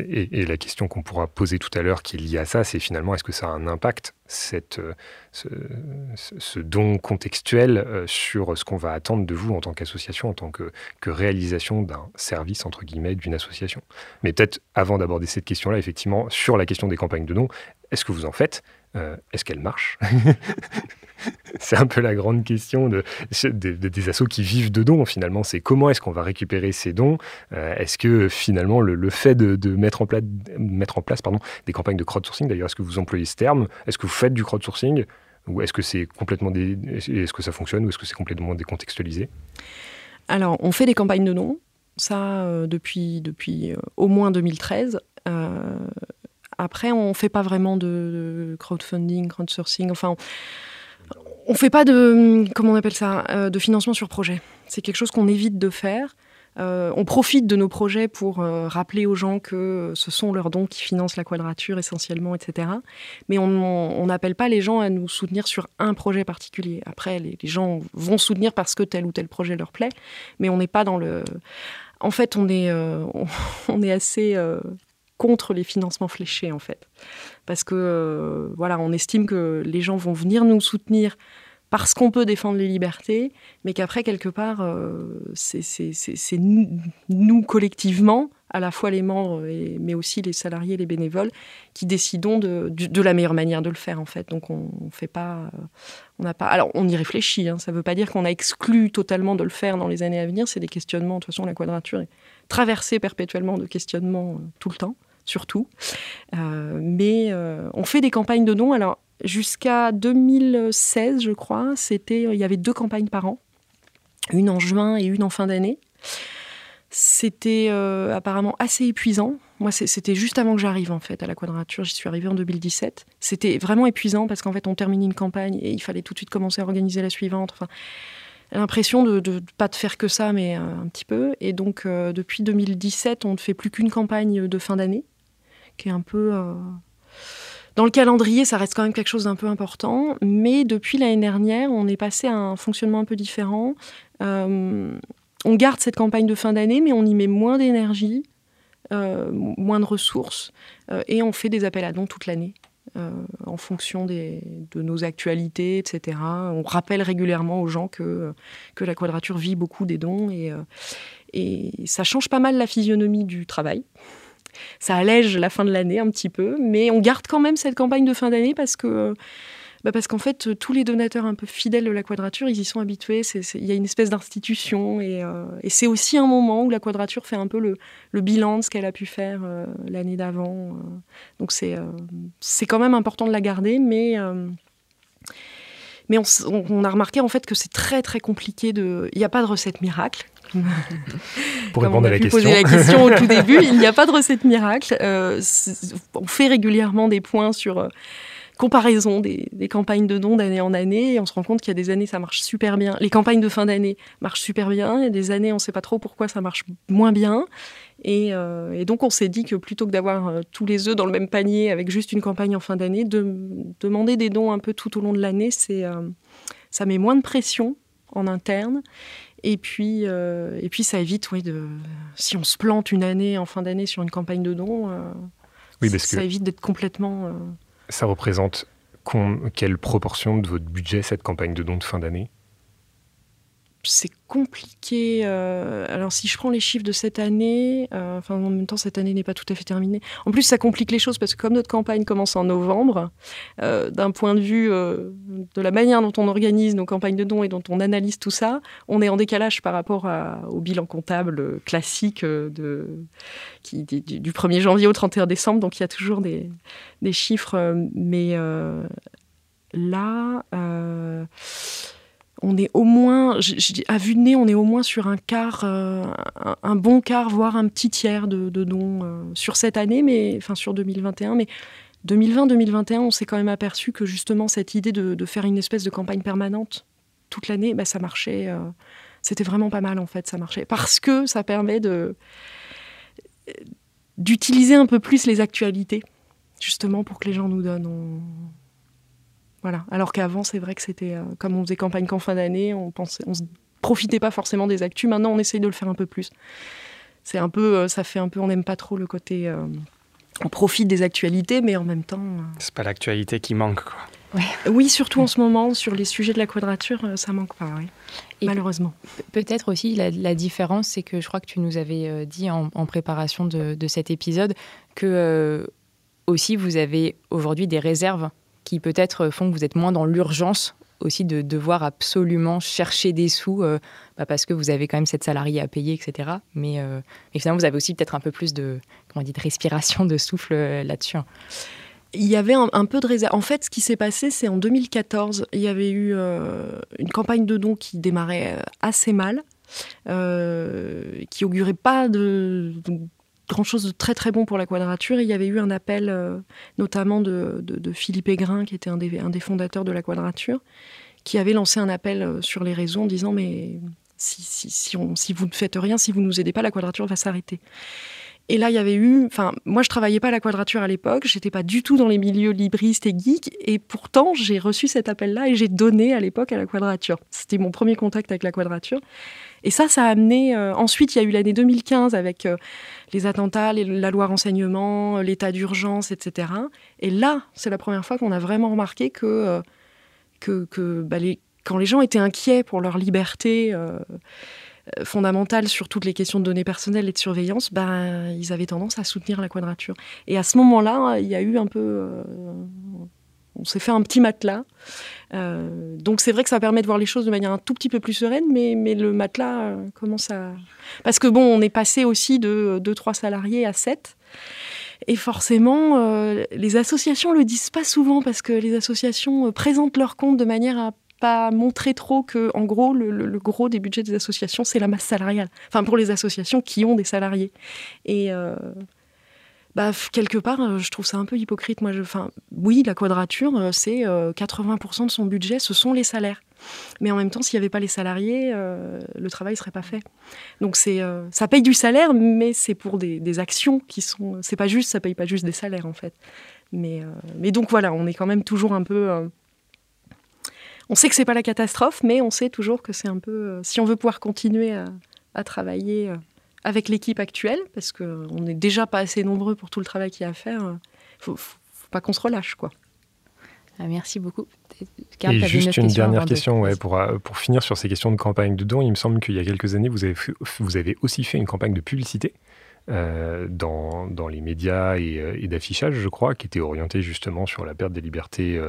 Et, la question qu'on pourra poser tout à l'heure qui est liée à ça, c'est finalement est-ce que ça a un impact, cette, euh, ce, don contextuel euh, sur ce qu'on va attendre de vous en tant qu'association, en tant que, que réalisation d'un service, entre guillemets, d'une association? Mais peut-être avant d'aborder cette question-là, effectivement, sur la question des campagnes de dons, est-ce que vous en faites Est-ce qu'elles marchent c'est un peu la grande question de, des assos qui vivent de dons finalement. C'est comment est-ce qu'on va récupérer ces dons euh, Est-ce que finalement le, fait de, mettre en place, mettre en place pardon, des campagnes de crowdsourcing, d'ailleurs, est-ce que vous employez ce terme? Est-ce que vous faites du crowdsourcing? Ou est-ce que c'est complètement est-ce que ça fonctionne ou est-ce que c'est complètement décontextualisé? Alors, on fait des campagnes de dons, ça euh, depuis depuis euh, au moins 2013. Après, on fait pas vraiment de, crowdfunding, crowdsourcing. Enfin, on ne fait pas de, comment on appelle ça, euh, de financement sur projet. C'est quelque chose qu'on évite de faire. Euh, on profite de nos projets pour euh, rappeler aux gens que ce sont leurs dons qui financent la quadrature essentiellement, etc. Mais on n'appelle pas les gens à nous soutenir sur un projet particulier. Après, les, gens vont soutenir parce que tel ou tel projet leur plaît, mais on n'est pas dans le... En fait, on est, on est assez contre les financements fléchés, en fait. Parce que, euh, voilà, on estime que les gens vont venir nous soutenir parce qu'on peut défendre les libertés, mais qu'après, quelque part, euh, c'est nous, collectivement, à la fois les membres, mais aussi les salariés, les bénévoles, qui décidons de, la meilleure manière de le faire, en fait. Donc, on, ne fait pas... on n'a pas... Alors, on y réfléchit, hein. ça ne veut pas dire qu'on a exclu totalement de le faire dans les années à venir, c'est des questionnements, de toute façon, la quadrature est traversée perpétuellement de questionnements euh, tout le temps surtout. Euh, mais euh, on fait des campagnes de dons. Alors, jusqu'à 2016, je crois, c'était, il y avait deux campagnes par an, une en juin et une en fin d'année. C'était euh, apparemment assez épuisant. Moi, c'était juste avant que j'arrive en fait à la Quadrature. J'y suis arrivée en 2017. C'était vraiment épuisant parce qu'en fait, on termine une campagne et il fallait tout de suite commencer à organiser la suivante. Enfin, l'impression de, ne pas de faire que ça, mais un petit peu. Et donc, depuis 2017, on ne fait plus qu'une campagne de fin d'année qui est un peu... Euh, dans le calendrier, ça reste quand même quelque chose d'un peu important, mais depuis l'année dernière, on est passé à un fonctionnement un peu différent. Euh, on garde cette campagne de fin d'année, mais on y met moins d'énergie, euh, moins de ressources, et on fait des appels à dons toute l'année. en fonction des, de nos actualités, etc. On rappelle régulièrement aux gens que, que la quadrature vit beaucoup des dons et, et ça change pas mal la physionomie du travail ça allège la fin de l'année un petit peu, mais on garde quand même cette campagne de fin d'année parce que bah Parce qu'en fait, tous les donateurs un peu fidèles de la quadrature, ils y sont habitués. Il y a une espèce d'institution. Et, et c'est aussi un moment où la quadrature fait un peu le, bilan de ce qu'elle a pu faire l'année d'avant. donc c'est quand même important de la garder, mais mais on, a remarqué en fait que c'est très très compliqué de. Il n'y a pas de recette miracle. Pour répondre à la question. la question au tout début, il n'y a pas de recette miracle. Euh, on fait régulièrement des points sur euh, comparaison des, campagnes de dons d'année en année et on se rend compte qu'il y a des années ça marche super bien. Les campagnes de fin d'année marchent super bien. Il y a des années on ne sait pas trop pourquoi ça marche moins bien. Euh, et, donc on s'est dit que plutôt que d'avoir tous les œufs dans le même panier avec juste une campagne en fin d'année, de demander des dons un peu tout au long de l'année, c'est ça met moins de pression en interne. Et puis, et puis ça évite, oui, de, si on se plante une année en fin d'année sur une campagne de dons, oui, parce ça évite d'être complètement ça représente quelle proportion de votre budget cette campagne de dons de fin d'année? C'est compliqué. Euh, alors, si je prends les chiffres de cette année, euh, enfin, en même temps, cette année n'est pas tout à fait terminée. En plus, ça complique les choses parce que comme notre campagne commence en novembre, euh, d'un point de vue de la manière dont on organise nos campagnes de dons et dont on analyse tout ça, on est en décalage par rapport au bilan comptable classique du, 1er janvier au 31 décembre. Donc, il y a toujours des chiffres. Mais là on est au moins, à vue de nez, on est au moins sur un quart, euh, un, bon quart, voire un petit tiers de, dons euh, sur cette année, mais enfin sur 2021. Mais 2020-2021, on s'est quand même aperçu que justement cette idée de, faire une espèce de campagne permanente toute l'année, bah, ça marchait. Euh, c'était vraiment pas mal en fait, ça marchait parce que ça permet de d'utiliser un peu plus les actualités, justement pour que les gens nous donnent. Alors qu'avant, c'est vrai que c'était euh, comme on faisait campagne qu'en fin d'année, on pensait, on se profitait pas forcément des actus. Maintenant, on essaye de le faire un peu plus. C'est un peu, euh, ça fait un peu, on n'aime pas trop le côté. Euh, on profite des actualités, mais en même temps. C'est pas l'actualité qui manque, quoi. Oui, surtout en ce moment, sur les sujets de la quadrature, ça manque pas, oui. malheureusement. Peut-être aussi la, différence, c'est que je crois que tu nous avais dit en, préparation de, de, cet épisode que aussi vous avez aujourd'hui des réserves qui peut-être font que vous êtes moins dans l'urgence aussi de devoir absolument chercher des sous euh, bah, parce que vous avez quand même cette salariée à payer, etc. Mais, euh, finalement, vous avez aussi peut-être un peu plus de, comment dit, de respiration, de souffle euh, là-dessus. Hein. Il y avait un, peu de réserve. En fait, ce qui s'est passé, c'est en 2014, il y avait eu une campagne de dons qui démarrait assez mal, qui augurait pas de, grand-chose de très très bon pour la quadrature. il y avait eu un appel euh, notamment de, Philippe Aigrin, qui était un des, fondateurs de la quadrature, qui avait lancé un appel euh, sur les réseaux en disant mais si, si, si, si vous ne faites rien, si vous ne nous aidez pas, la quadrature va s'arrêter. Et là, il y avait eu, enfin, moi, je travaillais pas à la quadrature à l'époque, j'étais pas du tout dans les milieux libristes et geeks, et pourtant, j'ai reçu cet appel-là et j'ai donné à l'époque à la quadrature. C'était mon premier contact avec la quadrature. Et ça, ça a amené. Euh, ensuite, il y a eu l'année 2015 avec euh, les attentats, la loi renseignement, euh, l'état d'urgence, etc. Et là, c'est la première fois qu'on a vraiment remarqué que, bah, quand les gens étaient inquiets pour leur liberté fondamentale sur toutes les questions de données personnelles et de surveillance, ben, ils avaient tendance à soutenir la quadrature. Et à ce moment-là, il y a eu un peu on s'est fait un petit matelas. Euh, donc c'est vrai que ça permet de voir les choses de manière un tout petit peu plus sereine, mais, mais le matelas euh, commence à... Parce que bon, on est passé aussi de 2-3 salariés à 7. Et forcément, euh, les associations le disent pas souvent parce que les associations présentent leur compte de manière à pas montrer trop que, en gros, le, gros des budgets des associations, c'est la masse salariale. Enfin, pour les associations qui ont des salariés. Et bah, quelque part, euh, je trouve ça un peu hypocrite. Moi, je, enfin, oui, la quadrature, euh, c'est 80% euh, de son budget, ce sont les salaires. Mais en même temps, s'il n'y avait pas les salariés, le travail ne serait pas fait. Donc c'est, ça paye du salaire, mais c'est pour des, actions qui sont. C'est pas juste, ça paye pas juste des salaires en fait. Mais, mais donc voilà, on est quand même toujours un peu. on sait que c'est pas la catastrophe, mais on sait toujours que c'est un peu. si on veut pouvoir continuer à, à travailler avec l'équipe actuelle, parce qu'on n'est déjà pas assez nombreux pour tout le travail qu'il y a à faire. Il euh, faut, faut pas qu'on se relâche, quoi. Ah, merci beaucoup. Et juste une, dernière question, ouais, pour, euh, pour finir sur ces questions de campagne de dons, il me semble qu'il y a quelques années, vous avez, vous avez aussi fait une campagne de publicité dans, dans, les médias et, d'affichage, je crois, qui étaient orientés justement sur la perte des libertés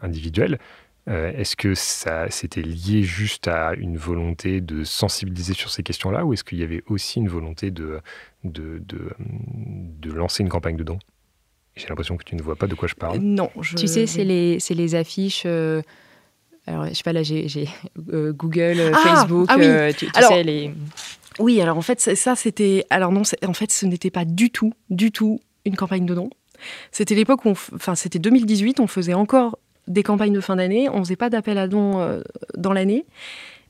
individuelles. Est-ce que ça c'était lié juste à une volonté de sensibiliser sur ces questions-là ou est-ce qu'il y avait aussi une volonté de, de, de, de lancer une campagne de dons j'ai l'impression que tu ne vois pas de quoi je parle. Non. Tu sais, c'est les, les, affiches. Euh, alors, je sais pas, là, j'ai euh, Google, euh, ah, Facebook, ah oui. tu, sais, les. Oui, alors en fait, ça, c'était. Alors non, en fait, ce n'était pas du tout, du tout une campagne de dons. C'était l'époque où. Enfin, c'était 2018, on faisait encore des campagnes de fin d'année, on faisait pas d'appel à dons dans l'année.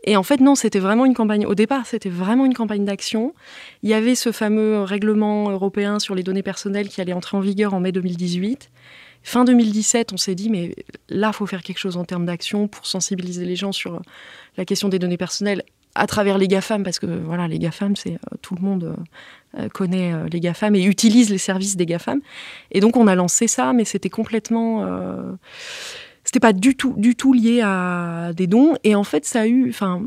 Et en fait, non, c'était vraiment une campagne. Au départ, c'était vraiment une campagne d'action. Il y avait ce fameux règlement européen sur les données personnelles qui allait entrer en vigueur en mai 2018. Fin 2017, on s'est dit, mais là, il faut faire quelque chose en termes d'action pour sensibiliser les gens sur la question des données personnelles à travers les GAFAM, parce que voilà, les GAFAM, c'est euh, tout le monde euh, connaît euh, les GAFAM et utilise les services des GAFAM. Et donc, on a lancé ça, mais c'était complètement c'était pas du tout, du tout lié à des dons. Et en fait, ça a eu, enfin,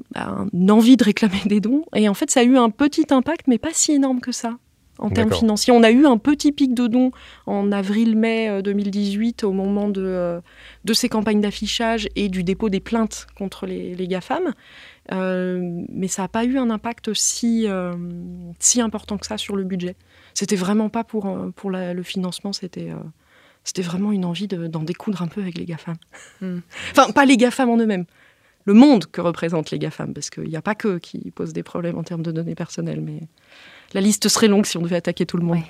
une envie de réclamer des dons. Et en fait, ça a eu un petit impact, mais pas si énorme que ça en termes financiers. On a eu un petit pic de dons en avril-mai 2018 euh, au moment de, euh, de ces campagnes d'affichage et du dépôt des plaintes contre les, les GAFAM. Euh, mais ça n'a pas eu un impact si, si important que ça sur le budget. C'était vraiment pas pour, pour le financement, c'était c'était vraiment une envie d'en découdre un peu avec les GAFAM. Hmm. Enfin, pas les GAFAM en eux-mêmes, le monde que représentent les GAFAM, parce qu'il n'y a pas que qui posent des problèmes en termes de données personnelles, mais la liste serait longue si on devait attaquer tout le monde.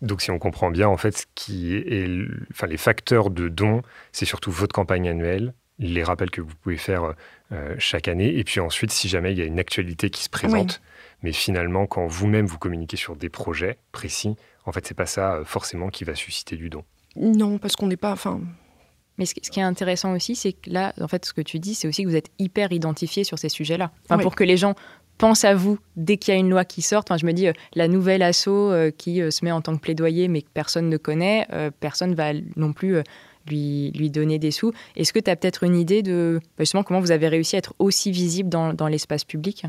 Donc, si on comprend bien, en fait, ce qui est, enfin, les facteurs de dons, c'est surtout votre campagne annuelle, les rappels que vous pouvez faire euh, chaque année, et puis ensuite, si jamais il y a une actualité qui se présente. Mais finalement, quand vous-même vous communiquez sur des projets précis, en fait, c'est pas ça euh, forcément qui va susciter du don. Non, parce qu'on n'est pas. Enfin. Mais ce qui est intéressant aussi, c'est que là, en fait, ce que tu dis, c'est aussi que vous êtes hyper identifié sur ces sujets-là. Enfin, Pour que les gens pensent à vous dès qu'il y a une loi qui sort. Enfin, je me dis, euh, la nouvelle asso euh, qui euh, se met en tant que plaidoyer, mais que personne ne connaît, personne va non plus lui, lui donner des sous. Est-ce que tu as peut-être une idée de bah, justement comment vous avez réussi à être aussi visible dans, dans l'espace public?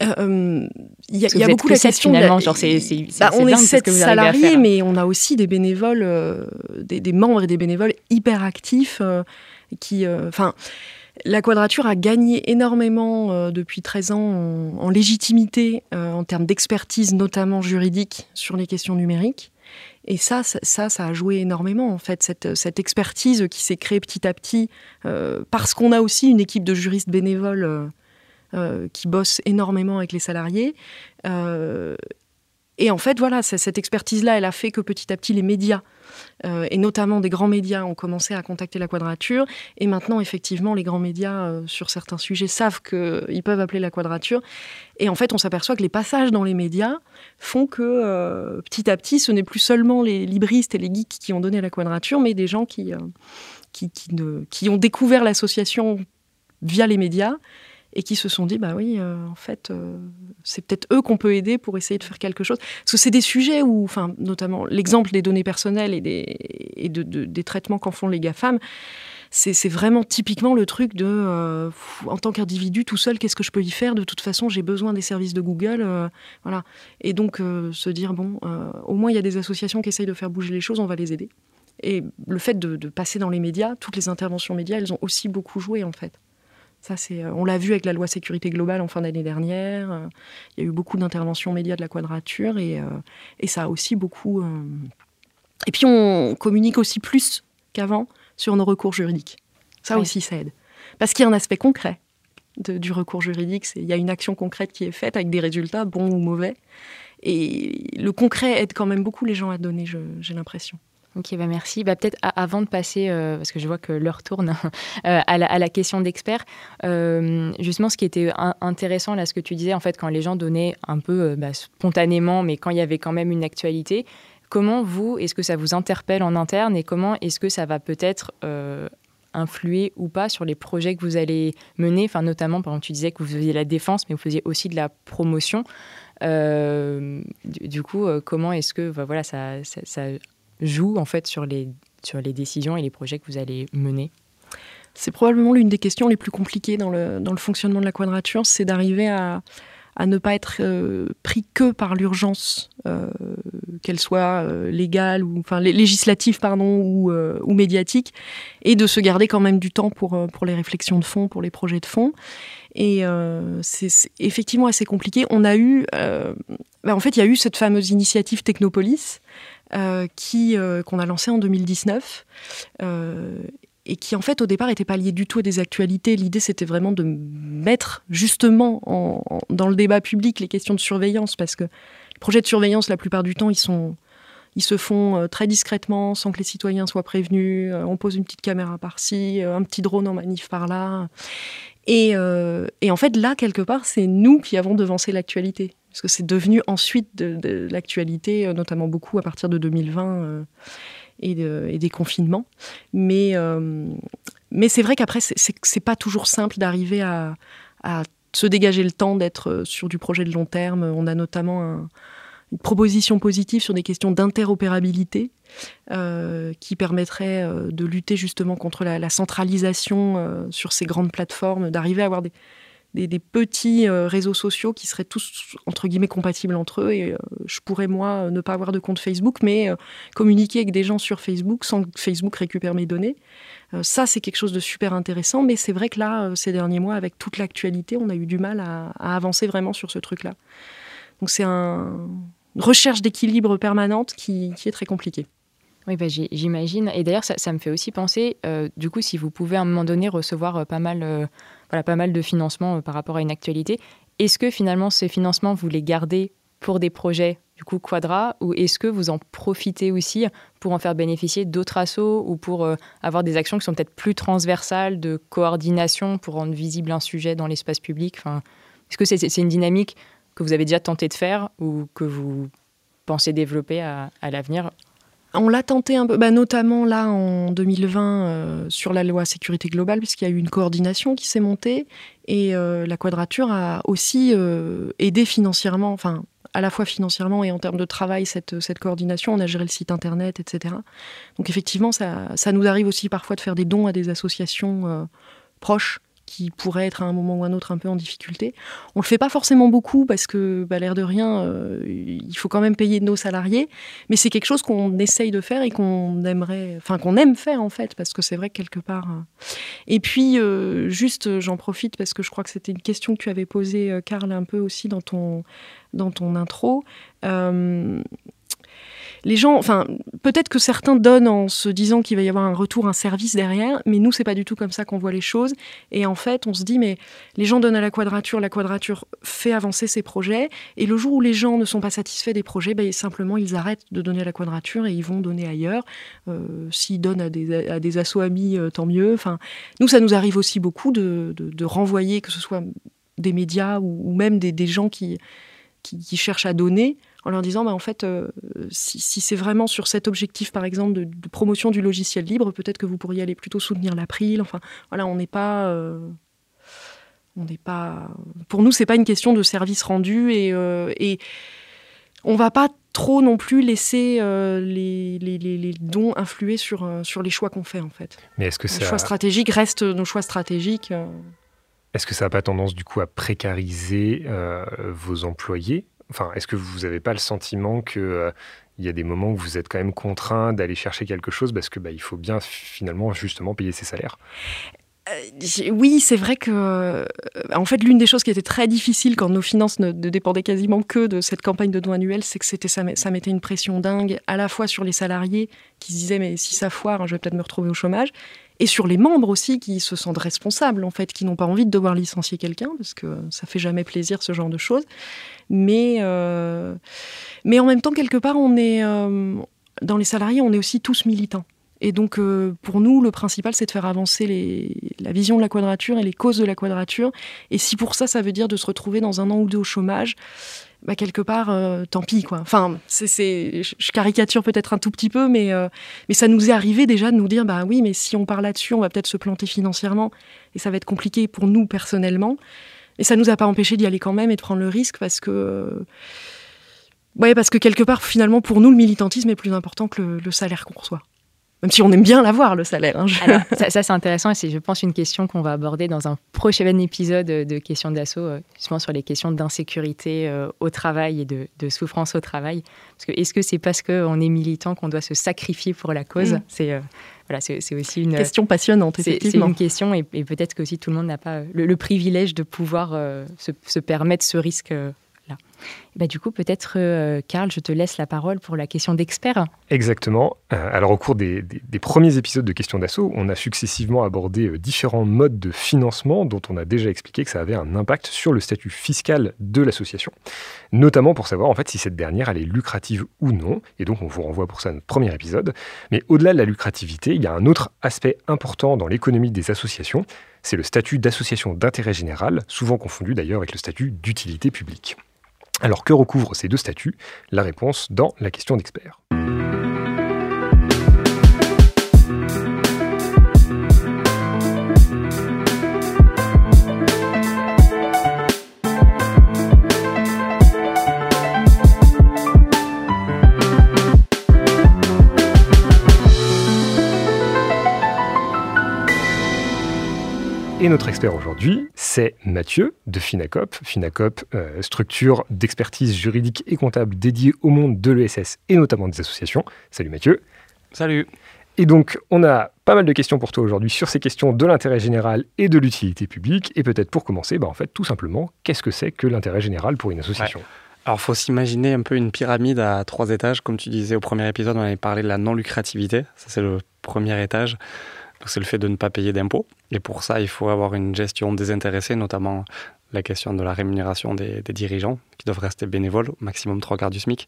Il euh, y a, beaucoup de questions. Finalement, genre c'est, bah, on est sept salariés, mais on a aussi des bénévoles, euh, des, membres et des bénévoles hyper actifs euh, qui, enfin. La Quadrature a gagné énormément depuis 13 ans en, légitimité, en termes d'expertise, notamment juridique, sur les questions numériques. Et ça, ça, ça, a joué énormément, en fait, cette, cette expertise qui s'est créée petit à petit, parce qu'on a aussi une équipe de juristes bénévoles euh, qui bosse énormément avec les salariés. Euh, et en fait, voilà, cette expertise-là, elle a fait que petit à petit, les médias, euh, et notamment des grands médias, ont commencé à contacter la quadrature. Et maintenant, effectivement, les grands médias, sur certains sujets, savent qu'ils peuvent appeler la quadrature. Et en fait, on s'aperçoit que les passages dans les médias font que, petit à petit, ce n'est plus seulement les libristes et les geeks qui ont donné la quadrature, mais des gens qui, qui, qui ont découvert l'association via les médias et qui se sont dit bah oui euh, en fait euh, c'est peut-être eux qu'on peut aider pour essayer de faire quelque chose. Parce que c'est des sujets où enfin notamment l'exemple des données personnelles et des des traitements qu'en font les GAFAM c'est vraiment typiquement le truc de euh, en tant qu'individu tout seul qu'est-ce que je peux y faire? De toute façon j'ai besoin des services de Google voilà. Et donc se dire bon au moins il y a des associations qui essayent de faire bouger les choses on va les aider. Et le fait de, de passer dans les médias toutes les interventions médias elles ont aussi beaucoup joué en fait ça, c'est, euh, on l'a vu avec la loi sécurité globale en fin d'année dernière. Euh, il y a eu beaucoup d'interventions médias de la quadrature et, euh, et ça a aussi beaucoup. Et puis, on communique aussi plus qu'avant sur nos recours juridiques. Ça aussi, ça aide. Parce qu'il y a un aspect concret du recours juridique. il y a une action concrète qui est faite avec des résultats, bons ou mauvais. Et le concret aide quand même beaucoup les gens à donner, j'ai l'impression. Ok, bah merci. Bah, Peut-être avant de passer, euh, parce que je vois que l'heure tourne, euh, à, la, question d'expert, euh, justement, ce qui était intéressant, là, ce que tu disais, en fait, quand les gens donnaient un peu bah, spontanément, mais quand il y avait quand même une actualité, comment vous, est-ce que ça vous interpelle en interne et comment est-ce que ça va peut-être influer ou pas sur les projets que vous allez mener? Enfin, notamment, par exemple, tu disais que vous faisiez la défense, mais vous faisiez aussi de la promotion. du, coup, comment est-ce que bah, voilà, ça, ça joue en fait sur les, sur les décisions et les projets que vous allez mener C'est probablement l'une des questions les plus compliquées dans le, dans le fonctionnement de la quadrature, c'est d'arriver à, à ne pas être euh, pris que par l'urgence, euh, qu'elle soit euh, légale ou enfin législative pardon ou, ou, médiatique, et de se garder quand même du temps pour pour les réflexions de fond, pour les projets de fond. Et c'est effectivement assez compliqué. On a eu, bah, en fait, il y a eu cette fameuse initiative Technopolis. Qui qu'on a lancée en 2019 et qui en fait au départ n'était pas lié du tout à des actualités. L'idée c'était vraiment de mettre justement dans le débat public les questions de surveillance parce que les projets de surveillance la plupart du temps ils sont ils se font euh, très discrètement sans que les citoyens soient prévenus. Euh, on pose une petite caméra par-ci, euh, un petit drone en manif par-là. Et, et, en fait, là, quelque part, c'est nous qui avons devancé l'actualité. Parce que c'est devenu ensuite de, l'actualité, notamment beaucoup à partir de 2020 et, des confinements. Mais, euh, c'est vrai qu'après, c'est pas toujours simple d'arriver à, se dégager le temps d'être sur du projet de long terme. On a notamment une proposition positive sur des questions d'interopérabilité euh, qui permettrait euh, de lutter justement contre la, centralisation sur ces grandes plateformes, d'arriver à avoir des, des, petits euh, réseaux sociaux qui seraient tous, entre guillemets, compatibles entre eux. Et euh, je pourrais, moi, ne pas avoir de compte Facebook, mais euh, communiquer avec des gens sur Facebook sans que Facebook récupère mes données. ça, c'est quelque chose de super intéressant. Mais c'est vrai que là, ces derniers mois, avec toute l'actualité, on a eu du mal à, avancer vraiment sur ce truc-là. Donc c'est un, une recherche d'équilibre permanente qui, est très compliquée. Oui, bah, j'imagine. Et d'ailleurs, ça, ça, me fait aussi penser, du coup, si vous pouvez à un moment donné recevoir pas mal voilà, pas mal de financements euh, par rapport à une actualité. Est-ce que finalement ces financements, vous les gardez pour des projets du coup Quadra ou est-ce que vous en profitez aussi pour en faire bénéficier d'autres assos ou pour euh, avoir des actions qui sont peut-être plus transversales de coordination pour rendre visible un sujet dans l'espace public? Enfin, Est-ce que c'est une dynamique que vous avez déjà tenté de faire ou que vous pensez développer à l'avenir on l'a tenté un peu, bah, notamment là en 2020 euh, sur la loi sécurité globale, puisqu'il y a eu une coordination qui s'est montée et euh, la quadrature a aussi euh, aidé financièrement, enfin à la fois financièrement et en termes de travail cette, coordination. On a géré le site internet, etc. Donc effectivement, ça, ça nous arrive aussi parfois de faire des dons à des associations proches qui pourraient être à un moment ou un autre un peu en difficulté. On le fait pas forcément beaucoup parce que, bah, l'air de rien, euh, il faut quand même payer nos salariés, mais c'est quelque chose qu'on essaye de faire et qu'on aimerait, enfin qu'on aime faire en fait, parce que c'est vrai que quelque part. Euh. Et puis euh, juste, j'en profite parce que je crois que c'était une question que tu avais posée, Karl, un peu aussi dans ton intro les gens, enfin, peut-être que certains donnent en se disant qu'il va y avoir un retour, un service derrière, mais nous, c'est pas du tout comme ça qu'on voit les choses. Et en fait, on se dit, mais les gens donnent à la quadrature, la quadrature fait avancer ses projets, et le jour où les gens ne sont pas satisfaits des projets, ben, simplement, ils arrêtent de donner à la quadrature et ils vont donner ailleurs. Euh, s'ils donnent à des, à des assos amis, euh, tant mieux. Enfin, nous, ça nous arrive aussi beaucoup de, renvoyer, que ce soit des médias ou, même des, gens qui, qui cherchent à donner en leur disant, bah, en fait, euh, si, c'est vraiment sur cet objectif, par exemple, de, promotion du logiciel libre, peut-être que vous pourriez aller plutôt soutenir l'April. Enfin, voilà, on n'est pas... Euh, on n'est pas... Pour nous, c'est pas une question de service rendu et, euh, et on va pas trop non plus laisser les, les, dons influer sur, sur les choix qu'on fait, en fait. Mais est-ce que ça... choix stratégiques restent nos choix stratégiques. Est-ce que ça n'a pas tendance du coup à précariser vos employés? Enfin, est-ce que vous n'avez pas le sentiment que euh, y a des moments où vous êtes quand même contraint d'aller chercher quelque chose parce que bah, il faut bien finalement justement payer ses salaires? Oui, c'est vrai que, euh, en fait, l'une des choses qui était très difficile quand nos finances ne, dépendaient quasiment que de cette campagne de dons annuels, c'est que c'était ça, mettait une pression dingue à la fois sur les salariés qui se disaient mais si ça foire, je vais peut-être me retrouver au chômage, et sur les membres aussi qui se sentent responsables en fait, qui n'ont pas envie de devoir licencier quelqu'un parce que ça fait jamais plaisir ce genre de choses. Mais, euh, mais en même temps, quelque part, on est, euh, dans les salariés, on est aussi tous militants. Et donc, euh, pour nous, le principal, c'est de faire avancer la vision de la quadrature et les causes de la quadrature. Et si pour ça, ça veut dire de se retrouver dans un an ou deux au chômage, bah, quelque part, tant pis, quoi. Enfin, je caricature peut-être un tout petit peu, mais, mais ça nous est arrivé déjà de nous dire, bah oui, mais si on part là-dessus, on va peut-être se planter financièrement et ça va être compliqué pour nous personnellement. Et ça nous a pas empêché d'y aller quand même et de prendre le risque parce que. Euh, parce que quelque part, finalement, pour nous, le militantisme est plus important que le, salaire qu'on reçoit. Même si on aime bien l'avoir, le salaire. hein, je- Alors, ça, ça, c'est intéressant et c'est, je pense, une question qu'on va aborder dans un prochain épisode de questions d'assaut, euh, justement sur les questions d'insécurité euh, au travail et de, de souffrance au travail. Parce que est-ce que c'est parce qu'on est militant qu'on doit se sacrifier pour la cause Mm. C'est euh, voilà, c'est, c'est aussi une Question passionnante, c'est, une question et, et peut-être que aussi tout le monde n'a pas euh, le, le privilège de pouvoir euh, se, se permettre ce risque-là. Bah, du coup, peut-être, euh, Karl, je te laisse la parole pour la question d'expert. Exactement. Euh, alors au cours des, premiers épisodes de Questions d'assaut, on a successivement abordé euh, différents modes de financement dont on a déjà expliqué que ça avait un impact sur le statut fiscal de l'association, notamment pour savoir en fait si cette dernière est lucrative ou non. Et donc on vous renvoie pour ça à notre premier épisode. Mais au-delà de la lucrativité, il y a un autre aspect important dans l'économie des associations, c'est le statut d'association d'intérêt général, souvent confondu d'ailleurs avec le statut d'utilité publique. Alors que recouvrent ces deux statuts? La réponse dans la question d'expert. Et notre expert aujourd'hui, c'est Mathieu de Finacop. Finacop, euh, structure d'expertise juridique et comptable dédiée au monde de l'ESS et notamment des associations. Salut Mathieu. Salut. Et donc, on a pas mal de questions pour toi aujourd'hui sur ces questions de l'intérêt général et de l'utilité publique. Et peut-être pour commencer, bah, en fait, tout simplement, qu'est-ce que c'est que l'intérêt général pour une association? Alors, faut s'imaginer un peu une pyramide à trois étages. Comme tu disais au premier épisode, on avait parlé de la non-lucrativité. Ça, c'est le premier étage. C'est le fait de ne pas payer d'impôts. Et pour ça, il faut avoir une gestion désintéressée, notamment la question de la rémunération des, dirigeants, qui doivent rester bénévoles, au maximum trois quarts du SMIC.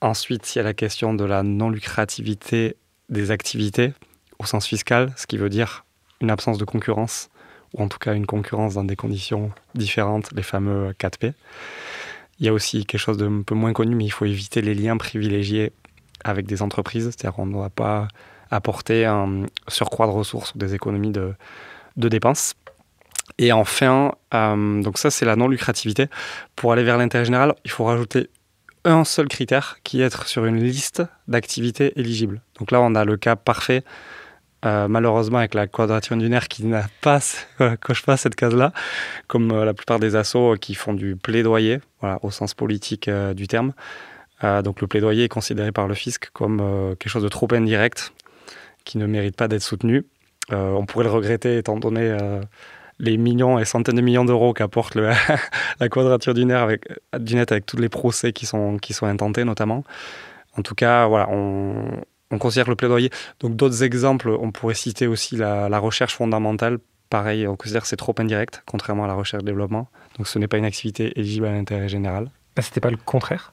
Ensuite, il y a la question de la non-lucrativité des activités au sens fiscal, ce qui veut dire une absence de concurrence, ou en tout cas une concurrence dans des conditions différentes, les fameux 4P. Il y a aussi quelque chose d'un peu moins connu, mais il faut éviter les liens privilégiés avec des entreprises, c'est-à-dire qu'on ne doit pas apporter un surcroît de ressources ou des économies de, dépenses. Et enfin, euh, donc ça c'est la non-lucrativité. Pour aller vers l'intérêt général, il faut rajouter un seul critère qui est être sur une liste d'activités éligibles. Donc là, on a le cas parfait, euh, malheureusement avec la quadrature dunaire qui n'a pas, voilà, coche pas cette case-là, comme euh, la plupart des assos qui font du plaidoyer, au sens politique euh, du terme. Euh, donc le plaidoyer est considéré par le fisc comme euh, quelque chose de trop indirect, qui ne mérite pas d'être soutenu. Euh, on pourrait le regretter étant donné euh, les millions et centaines de millions d'euros qu'apporte la quadrature du avec, du net avec tous les procès qui sont, qui sont intentés notamment. En tout cas, voilà, on, on considère le plaidoyer. Donc d'autres exemples, on pourrait citer aussi la, la recherche fondamentale. Pareil, on considère que c'est trop indirect, contrairement à la recherche-développement. Donc ce n'est pas une activité éligible à l'intérêt général. Ah, C'était pas le contraire?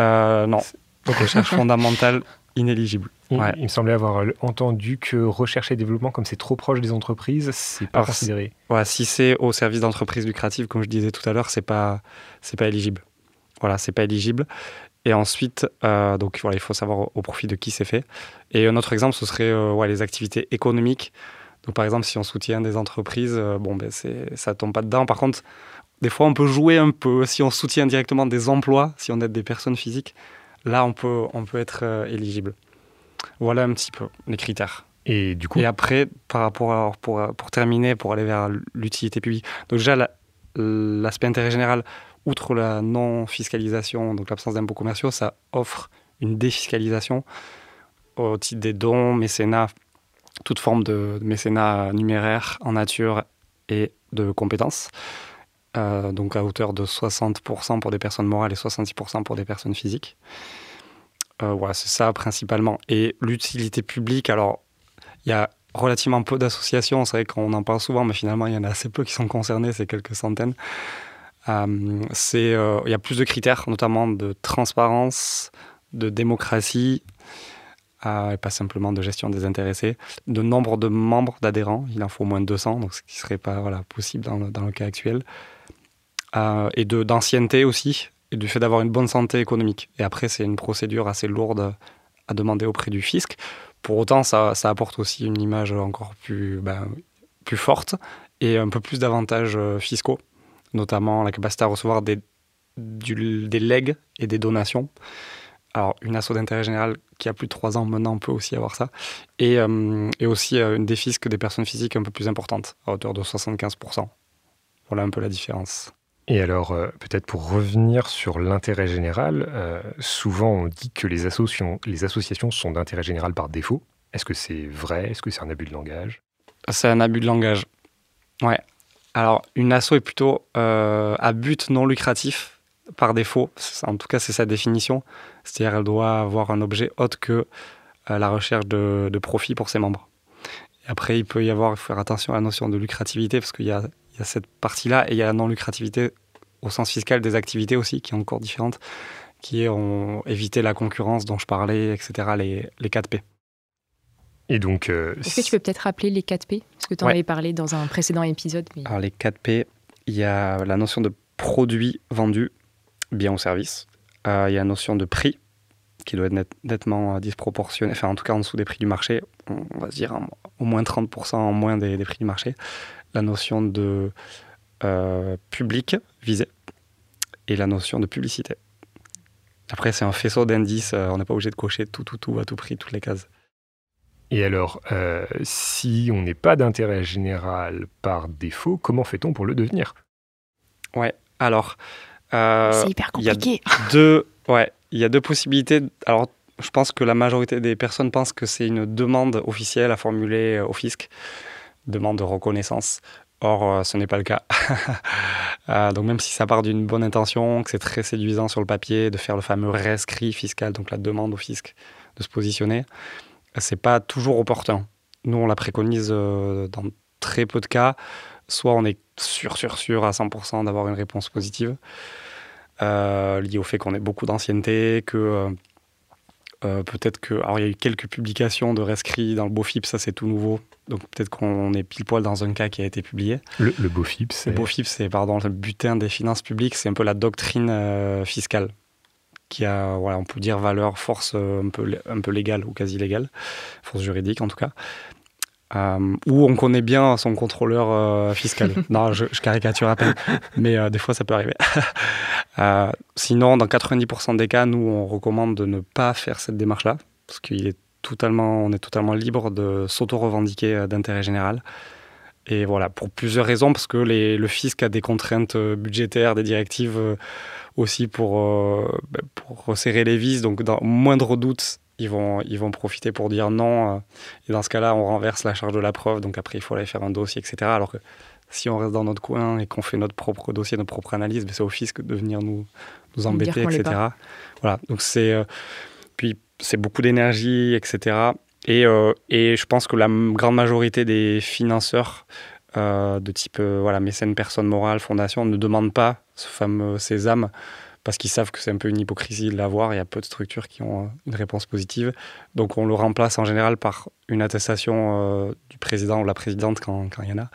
Euh, non, donc recherche fondamentale inéligible. Il, Ouais. il me semblait avoir entendu que recherche et développement, comme c'est trop proche des entreprises, c'est pas Alors, considéré. Si c'est au service d'entreprise lucrative, comme je disais tout à l'heure, c'est pas c'est pas éligible. Voilà, c'est pas éligible. Et ensuite, euh, donc voilà, il faut savoir au, profit de qui c'est fait. Et un autre exemple, ce serait euh, ouais, les activités économiques. Donc par exemple, si on soutient des entreprises, euh, bon ben c'est ça tombe pas dedans. Par contre, des fois, on peut jouer un peu. Si on soutient directement des emplois, si on aide des personnes physiques, là, on peut on peut être euh, éligible. Voilà un petit peu les critères. Et du coup, Et après, par rapport à, pour, pour terminer, pour aller vers l'utilité publique, donc déjà la- l'aspect intérêt général, outre la non-fiscalisation, donc l'absence d'impôts commerciaux, ça offre une défiscalisation au titre des dons, mécénats, toute forme de mécénat numéraire en nature et de compétences. Euh, donc à hauteur de 60% pour des personnes morales et 66% pour des personnes physiques. Euh, c'est ça principalement. Et l'utilité publique, alors il y a relativement peu d'associations, c'est vrai qu'on en parle souvent, mais finalement il y en a assez peu qui sont concernés, c'est quelques centaines. Euh, euh, il y a plus de critères, notamment de transparence, de démocratie, euh, et pas simplement de gestion des intéressés, de nombre de membres d'adhérents, il en faut au moins 200, donc ce qui ne serait pas voilà, possible dans le, dans le cas actuel, et d'ancienneté aussi, et du fait d'avoir une bonne santé économique. Et après, c'est une procédure assez lourde à demander auprès du fisc. Pour autant, ça, ça apporte aussi une image encore plus, ben, plus forte et un peu plus d'avantages euh, fiscaux, notamment la capacité à recevoir des, des legs et des donations. Alors, une asso d'intérêt général qui a plus de 3 ans maintenant peut aussi avoir ça. Et, euh, et aussi euh, une défisque des personnes physiques un peu plus importante, à hauteur de 75%. Voilà un peu la différence. Et alors, euh, peut-être pour revenir sur l'intérêt général, euh, souvent on dit que les, associations, sont d'intérêt général par défaut. Est-ce que c'est vrai? Est-ce que c'est un abus de langage? C'est un abus de langage. Ouais. Alors, une asso est plutôt euh, à but non lucratif par défaut. En tout cas, c'est sa définition. C'est-à-dire, elle doit avoir un objet autre que la recherche de, profit pour ses membres. Après, il peut y avoir, il faut faire attention à la notion de lucrativité parce qu'il y a, y a cette partie-là et il y a la non-lucrativité au sens fiscal des activités aussi, qui est encore différente, qui est on, éviter la concurrence dont je parlais, etc., les, les 4P. Et donc, euh, Est-ce que tu peux peut-être rappeler les 4P Parce que tu en ouais. avais parlé dans un précédent épisode. Mais... Alors, les 4P, il y a la notion de produit vendu, bien ou service. Euh, il y a la notion de prix, qui doit être net, nettement disproportionné, enfin en tout cas en dessous des prix du marché, on, on va se dire en, au moins 30% en moins des, des, prix du marché. La notion de euh, public visé et la notion de publicité. Après, c'est un faisceau d'indices, euh, on n'est pas obligé de cocher tout, tout, tout à tout prix, toutes les cases. Et alors, euh, si on n'est pas d'intérêt général par défaut, comment fait-on pour le devenir? Ouais, alors. Euh, c'est hyper Il compliqué. y a deux, ouais, il y a deux possibilités. Alors, je pense que la majorité des personnes pensent que c'est une demande officielle à formuler au fisc, demande de reconnaissance. Or, ce n'est pas le cas. euh, donc, même si ça part d'une bonne intention, que c'est très séduisant sur le papier de faire le fameux rescrit fiscal, donc la demande au fisc de se positionner, c'est pas toujours opportun. Nous, on la préconise euh, dans très peu de cas. Soit on est sûr, sûr, sûr à 100% d'avoir une réponse positive, euh, liée au fait qu'on ait beaucoup d'ancienneté, que euh, peut-être que. Alors, il y a eu quelques publications de rescrits dans le BOFIP, ça c'est tout nouveau. Donc, peut-être qu'on est pile poil dans un cas qui a été publié. Le, le BOFIP, c'est. Le BOFIP, c'est, pardon, le butin des finances publiques, c'est un peu la doctrine euh, fiscale qui a, voilà, on peut dire valeur, force euh, un peu, un peu légale ou quasi légale, force juridique en tout cas. Euh, où on connaît bien son contrôleur euh, fiscal. non, je, je, caricature à peine, mais euh, des fois ça peut arriver. Euh, sinon, dans 90% des cas, nous on recommande de ne pas faire cette démarche-là, parce qu'il est totalement, on est totalement libre de s'auto-revendiquer d'intérêt général. Et voilà, pour plusieurs raisons, parce que les, le fisc a des contraintes budgétaires, des directives aussi pour, pour resserrer les vis. Donc, dans moindre doute, ils vont, ils vont profiter pour dire non. Et dans ce cas-là, on renverse la charge de la preuve. Donc après, il faut aller faire un dossier, etc. Alors que si on reste dans notre coin et qu'on fait notre propre dossier, notre propre analyse, c'est au fisc de venir nous, nous embêter, etc. Voilà. Donc c'est. Euh, puis c'est beaucoup d'énergie, etc. Et, euh, et je pense que la grande majorité des financeurs euh, de type voilà, mécène, personne morale, fondation ne demandent pas ce fameux sésame parce qu'ils savent que c'est un peu une hypocrisie de l'avoir. Il y a peu de structures qui ont une réponse positive. Donc on le remplace en général par une attestation euh, du président ou la présidente quand, quand il y en a.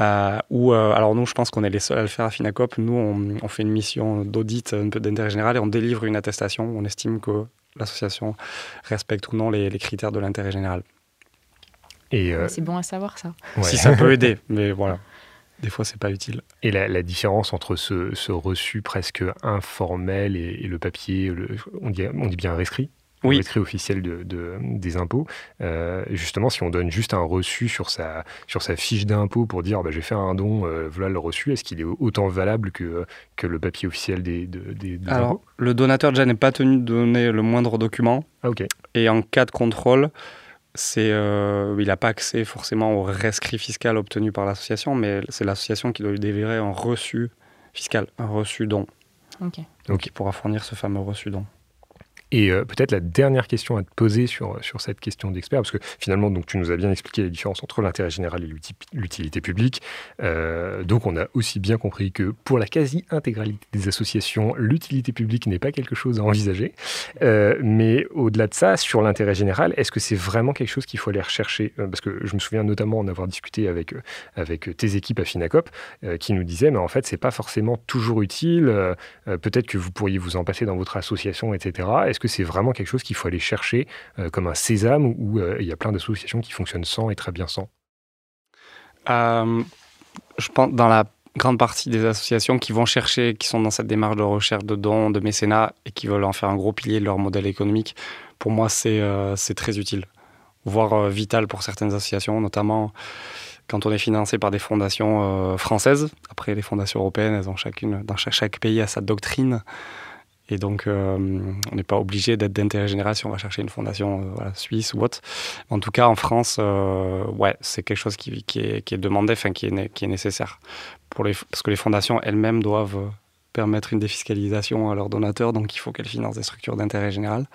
Euh, ou euh, alors nous, je pense qu'on est les seuls à le faire à Finacop. Nous, on, on fait une mission d'audit un peu d'intérêt général et on délivre une attestation. On estime que l'association respecte ou non les, les critères de l'intérêt général. Euh... C'est bon à savoir ça. Ouais. Si ça peut aider, mais voilà des fois, c'est pas utile. Et la, la différence entre ce, ce, reçu presque informel et, et le papier, le, on, dit, on dit bien un rescrit oui. rescrit officiel de, de, des impôts. Euh, justement, si on donne juste un reçu sur sa, sur sa fiche d'impôt pour dire bah, j'ai fait un don, euh, voilà le reçu, est-ce qu'il est autant valable que, que le papier officiel des, des, des Alors, impôts? le donateur déjà n'est pas tenu de donner le moindre document. Ah, ok. Et en cas de contrôle, c'est, euh, il n'a pas accès forcément au rescrit fiscal obtenu par l'association, mais c'est l'association qui doit lui délivrer un reçu fiscal, un reçu don. Okay. Donc il pourra fournir ce fameux reçu don. Et euh, peut-être la dernière question à te poser sur, sur cette question d'expert, parce que finalement, donc, tu nous as bien expliqué la différence entre l'intérêt général et l'utilité publique. Euh, donc, on a aussi bien compris que pour la quasi-intégralité des associations, l'utilité publique n'est pas quelque chose à envisager. Euh, mais au-delà de ça, sur l'intérêt général, est-ce que c'est vraiment quelque chose qu'il faut aller rechercher? Parce que je me souviens notamment en avoir discuté avec, avec tes équipes à Finacop, euh, qui nous disaient, mais en fait, c'est pas forcément toujours utile. Euh, peut-être que vous pourriez vous en passer dans votre association, etc. Est-ce c'est vraiment quelque chose qu'il faut aller chercher euh, comme un sésame où euh, il y a plein d'associations qui fonctionnent sans et très bien sans euh, Je pense dans la grande partie des associations qui vont chercher, qui sont dans cette démarche de recherche de dons, de mécénat et qui veulent en faire un gros pilier de leur modèle économique, pour moi, c'est très utile, voire vital pour certaines associations, notamment quand on est financé par des fondations françaises. Après, les fondations européennes, elles ont chacune, dans chaque, chaque pays, a sa doctrine. Et donc, euh, on n'est pas obligé d'être d'intérêt général si on va chercher une fondation euh, suisse ou autre. En tout cas, en France, ouais, c'est quelque chose qui, est, demandé, enfin, qui est, nécessaire. Pour parce que les fondations elles-mêmes doivent permettre une défiscalisation à leurs donateurs, donc il faut qu'elles financent des structures d'intérêt général.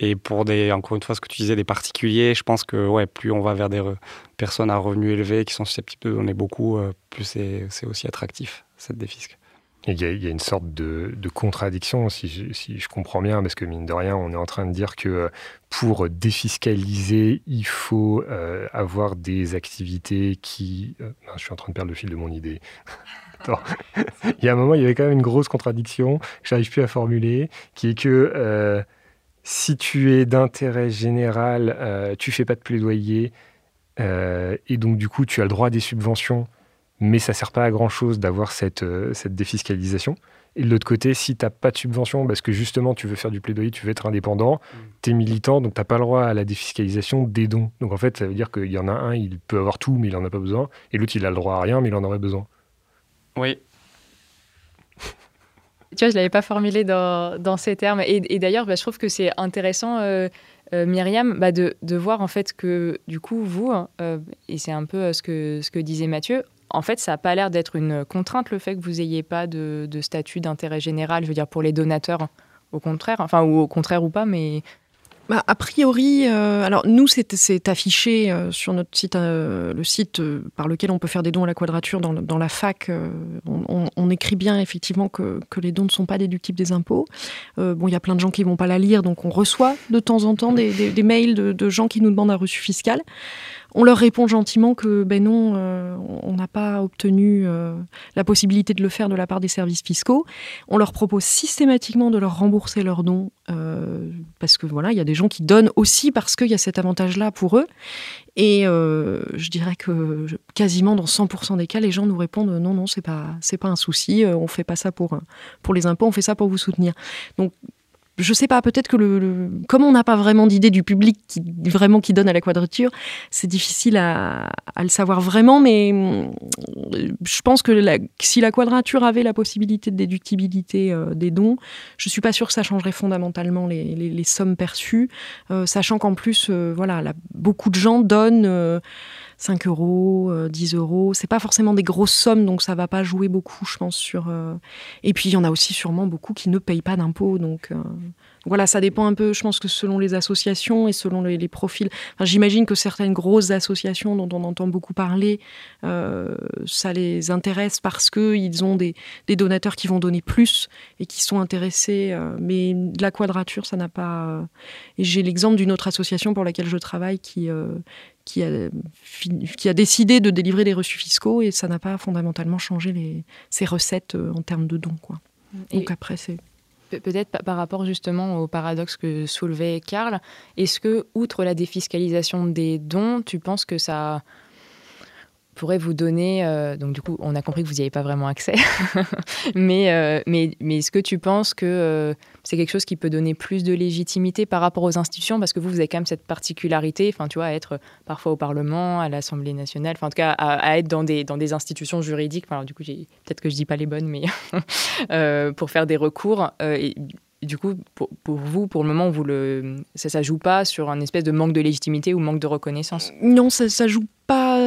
Et pour des, encore une fois, ce que tu disais, des particuliers, je pense que ouais, plus on va vers des personnes à revenus élevés qui sont susceptibles de donner beaucoup, euh, plus c'est aussi attractif, cette défisque. Il y, a, une sorte de, contradiction, si je, comprends bien, parce que mine de rien, on est en train de dire que euh, pour défiscaliser, il faut euh, avoir des activités qui... Euh, je suis en train de perdre le fil de mon idée. il y a un moment, il y avait quand même une grosse contradiction que j'arrive plus à formuler, qui est que si tu es d'intérêt général, tu fais pas de plaidoyer, et donc du coup tu as le droit à des subventions, mais ça sert pas à grand chose d'avoir cette, euh, cette défiscalisation. Et de l'autre côté, si tu n'as pas de subvention, parce que justement tu veux faire du plaidoyer, tu veux être indépendant, mm. tu es militant, donc tu n'as pas le droit à la défiscalisation des dons. Donc en fait, ça veut dire qu'il y en a un, il peut avoir tout, mais il n'en a pas besoin, et l'autre, il a le droit à rien, mais il en aurait besoin. Oui, tu vois, je ne l'avais pas formulé dans, dans, ces termes. Et, d'ailleurs, bah, je trouve que c'est intéressant, euh, euh, Myriam, bah, de, de, voir en fait que du coup, vous, euh, et c'est un peu ce que, ce que disait Mathieu, en fait, ça n'a pas l'air d'être une contrainte le fait que vous n'ayez pas de, statut d'intérêt général, je veux dire, pour les donateurs. Au contraire, enfin, ou au contraire ou pas, mais bah, a priori, euh, alors nous, c'est affiché euh, sur notre site, euh, le site par lequel on peut faire des dons à la quadrature dans, la fac. On, écrit bien effectivement que, les dons ne sont pas déductibles des impôts. bon, il y a plein de gens qui vont pas la lire, donc on reçoit de temps en temps des, mails de, gens qui nous demandent un reçu fiscal. On leur répond gentiment que ben non, euh, on n'a pas obtenu euh, la possibilité de le faire de la part des services fiscaux. On leur propose systématiquement de leur rembourser leurs dons euh, parce que voilà, il y a des gens qui donnent aussi parce qu'il y a cet avantage-là pour eux. Et je dirais que quasiment dans 100% des cas, les gens nous répondent non, non, c'est pas, c'est pas un souci, on fait pas ça pour pour les impôts, on fait ça pour vous soutenir. Donc je sais pas, peut-être que le, comme on n'a pas vraiment d'idée du public qui vraiment qui donne à la quadrature, c'est difficile à, le savoir vraiment, mais mm, je pense que si la quadrature avait la possibilité de déductibilité euh, des dons, je suis pas sûre que ça changerait fondamentalement les, sommes perçues, euh, sachant qu'en plus, euh, voilà, beaucoup de gens donnent 5 euros, 10 euh, euros. C'est pas forcément des grosses sommes, donc ça va pas jouer beaucoup, je pense. Sur, euh, Et puis il y en a aussi sûrement beaucoup qui ne payent pas d'impôts. Donc euh, voilà, ça dépend un peu, je pense que selon les associations et selon les, profils. J'imagine que certaines grosses associations dont on entend beaucoup parler, ça les intéresse parce qu'ils ont des, des, donateurs qui vont donner plus et qui sont intéressés. mais de la quadrature, ça n'a pas. Et j'ai l'exemple d'une autre association pour laquelle je travaille qui qui a, qui a décidé de délivrer des reçus fiscaux et ça n'a pas fondamentalement changé les, ses recettes euh, en termes de dons. Quoi. Donc après, c'est... Peut-être par rapport justement au paradoxe que soulevait Karl, est-ce que, outre la défiscalisation des dons, tu penses que ça pourrait vous donner. Euh, donc, du coup, on a compris que vous n'y avez pas vraiment accès. mais, euh, mais, mais est-ce que tu penses que euh, c'est quelque chose qui peut donner plus de légitimité par rapport aux institutions? Parce que vous, vous avez quand même cette particularité, enfin, tu vois, à être parfois au Parlement, à l'Assemblée nationale, enfin, en tout cas, à, être dans des, dans des institutions juridiques. Enfin, du coup, peut-être que je dis pas les bonnes, mais pour faire des recours. et, du coup, pour, vous, pour le moment, vous le, ça ne joue pas sur un espèce de manque de légitimité ou manque de reconnaissance? Non, ça ne joue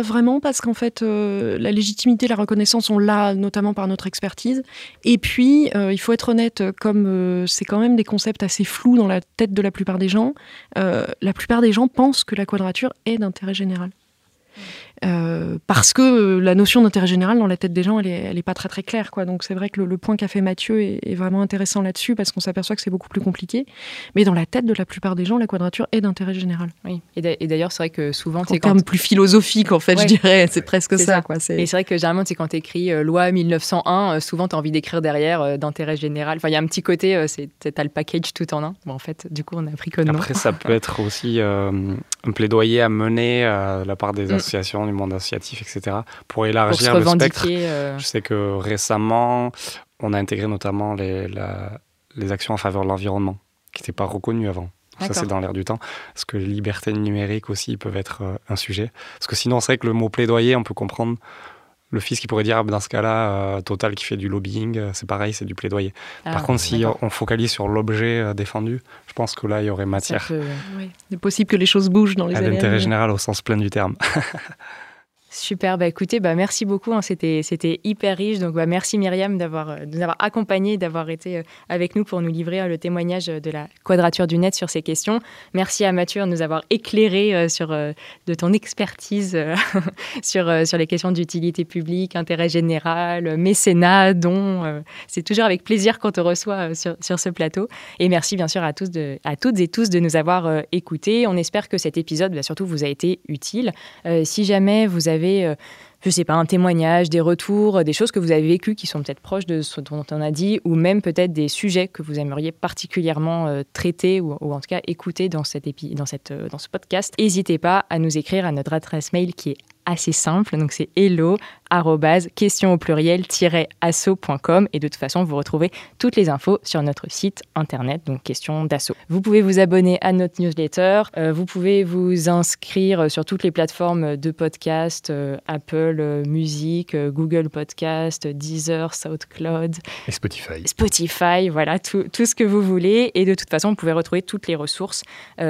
vraiment parce qu'en fait, euh, la légitimité et la reconnaissance sont là, notamment par notre expertise. Et puis, euh, il faut être honnête, comme euh, c'est quand même des concepts assez flous dans la tête de la plupart des gens, la plupart des gens pensent que la quadrature est d'intérêt général. Euh, parce que la notion d'intérêt général dans la tête des gens, elle est, elle est pas très très claire. Quoi. Donc c'est vrai que le, point qu'a fait Mathieu est, vraiment intéressant là-dessus parce qu'on s'aperçoit que c'est beaucoup plus compliqué. Mais dans la tête de la plupart des gens, la quadrature est d'intérêt général. Oui. Et d'ailleurs, c'est vrai que souvent, c'est quand... plus philosophique en fait, je dirais. C'est presque ça. Quoi. Et c'est vrai que généralement, c'est quand tu écris euh, loi 1901, euh, souvent tu as envie d'écrire derrière d'intérêt général. Enfin, il y a un petit côté, c'est as le package tout en un. Bon, en fait, du coup, on a appris que non. Après, ça peut être aussi un plaidoyer à mener à la part des mm. associations du monde associatif, etc. Pour élargir le spectre. Euh. Je sais que récemment, on a intégré notamment les, les actions en faveur de l'environnement, qui n'étaient pas reconnues avant. Ça, c'est dans l'air du temps. Parce que les libertés numériques aussi peuvent être euh, un sujet. Parce que sinon, c'est vrai que le mot plaidoyer, on peut comprendre le fils qui pourrait dire ah, ben, dans ce cas-là, euh, Total qui fait du lobbying, euh, c'est pareil, c'est du plaidoyer. Ah, Par contre, si on focalise sur l'objet euh, défendu, je pense que là, il y aurait matière. C'est possible que les choses bougent dans les À l'intérêt général au sens plein du terme. Super, bah écoutez, bah merci beaucoup, hein, c'était, hyper riche. Donc bah merci Myriam d'avoir, euh, de nous avoir accompagnés, d'avoir été euh, avec nous pour nous livrer euh, le témoignage de la quadrature du net sur ces questions. Merci à Mathieu de nous avoir éclairé sur de ton expertise sur, sur les questions d'utilité publique, intérêt général, mécénat, dons. c'est toujours avec plaisir qu'on te reçoit sur, sur ce plateau. Et merci bien sûr à, tous de, à toutes et tous de nous avoir écoutés. On espère que cet épisode, bah, surtout, vous a été utile. si jamais vous avez je euh, je sais pas, un témoignage, des retours, des choses que vous avez vécues qui sont peut-être proches de ce dont on a dit, ou même peut-être des sujets que vous aimeriez particulièrement euh, traiter ou, en tout cas écouter dans, dans, cette, euh, dans ce podcast, n'hésitez pas à nous écrire à notre adresse mail qui est assez simple. Donc c'est hello question au pluriel asso.com et de toute façon vous retrouvez toutes les infos sur notre site internet donc question d'asso. Vous pouvez vous abonner à notre newsletter, euh, vous pouvez vous inscrire sur toutes les plateformes de podcast euh, Apple euh, Music, Google Podcast, Deezer, SoundCloud et Spotify. Spotify, voilà tout, tout, ce que vous voulez et de toute façon vous pouvez retrouver toutes les ressources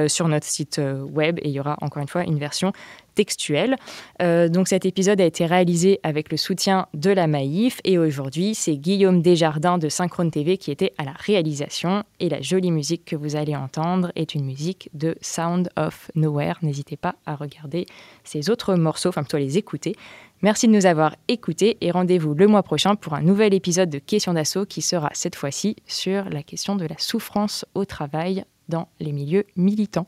sur notre site web et il y aura encore une fois une version textuelle. Euh, donc cet épisode a été réalisé avec le soutien de la Maïf et aujourd'hui c'est Guillaume Desjardins de Synchrone TV qui était à la réalisation et la jolie musique que vous allez entendre est une musique de Sound of Nowhere. N'hésitez pas à regarder ces autres morceaux, enfin plutôt les écouter. Merci de nous avoir écoutés et rendez-vous le mois prochain pour un nouvel épisode de Questions d'assaut qui sera cette fois-ci sur la question de la souffrance au travail dans les milieux militants.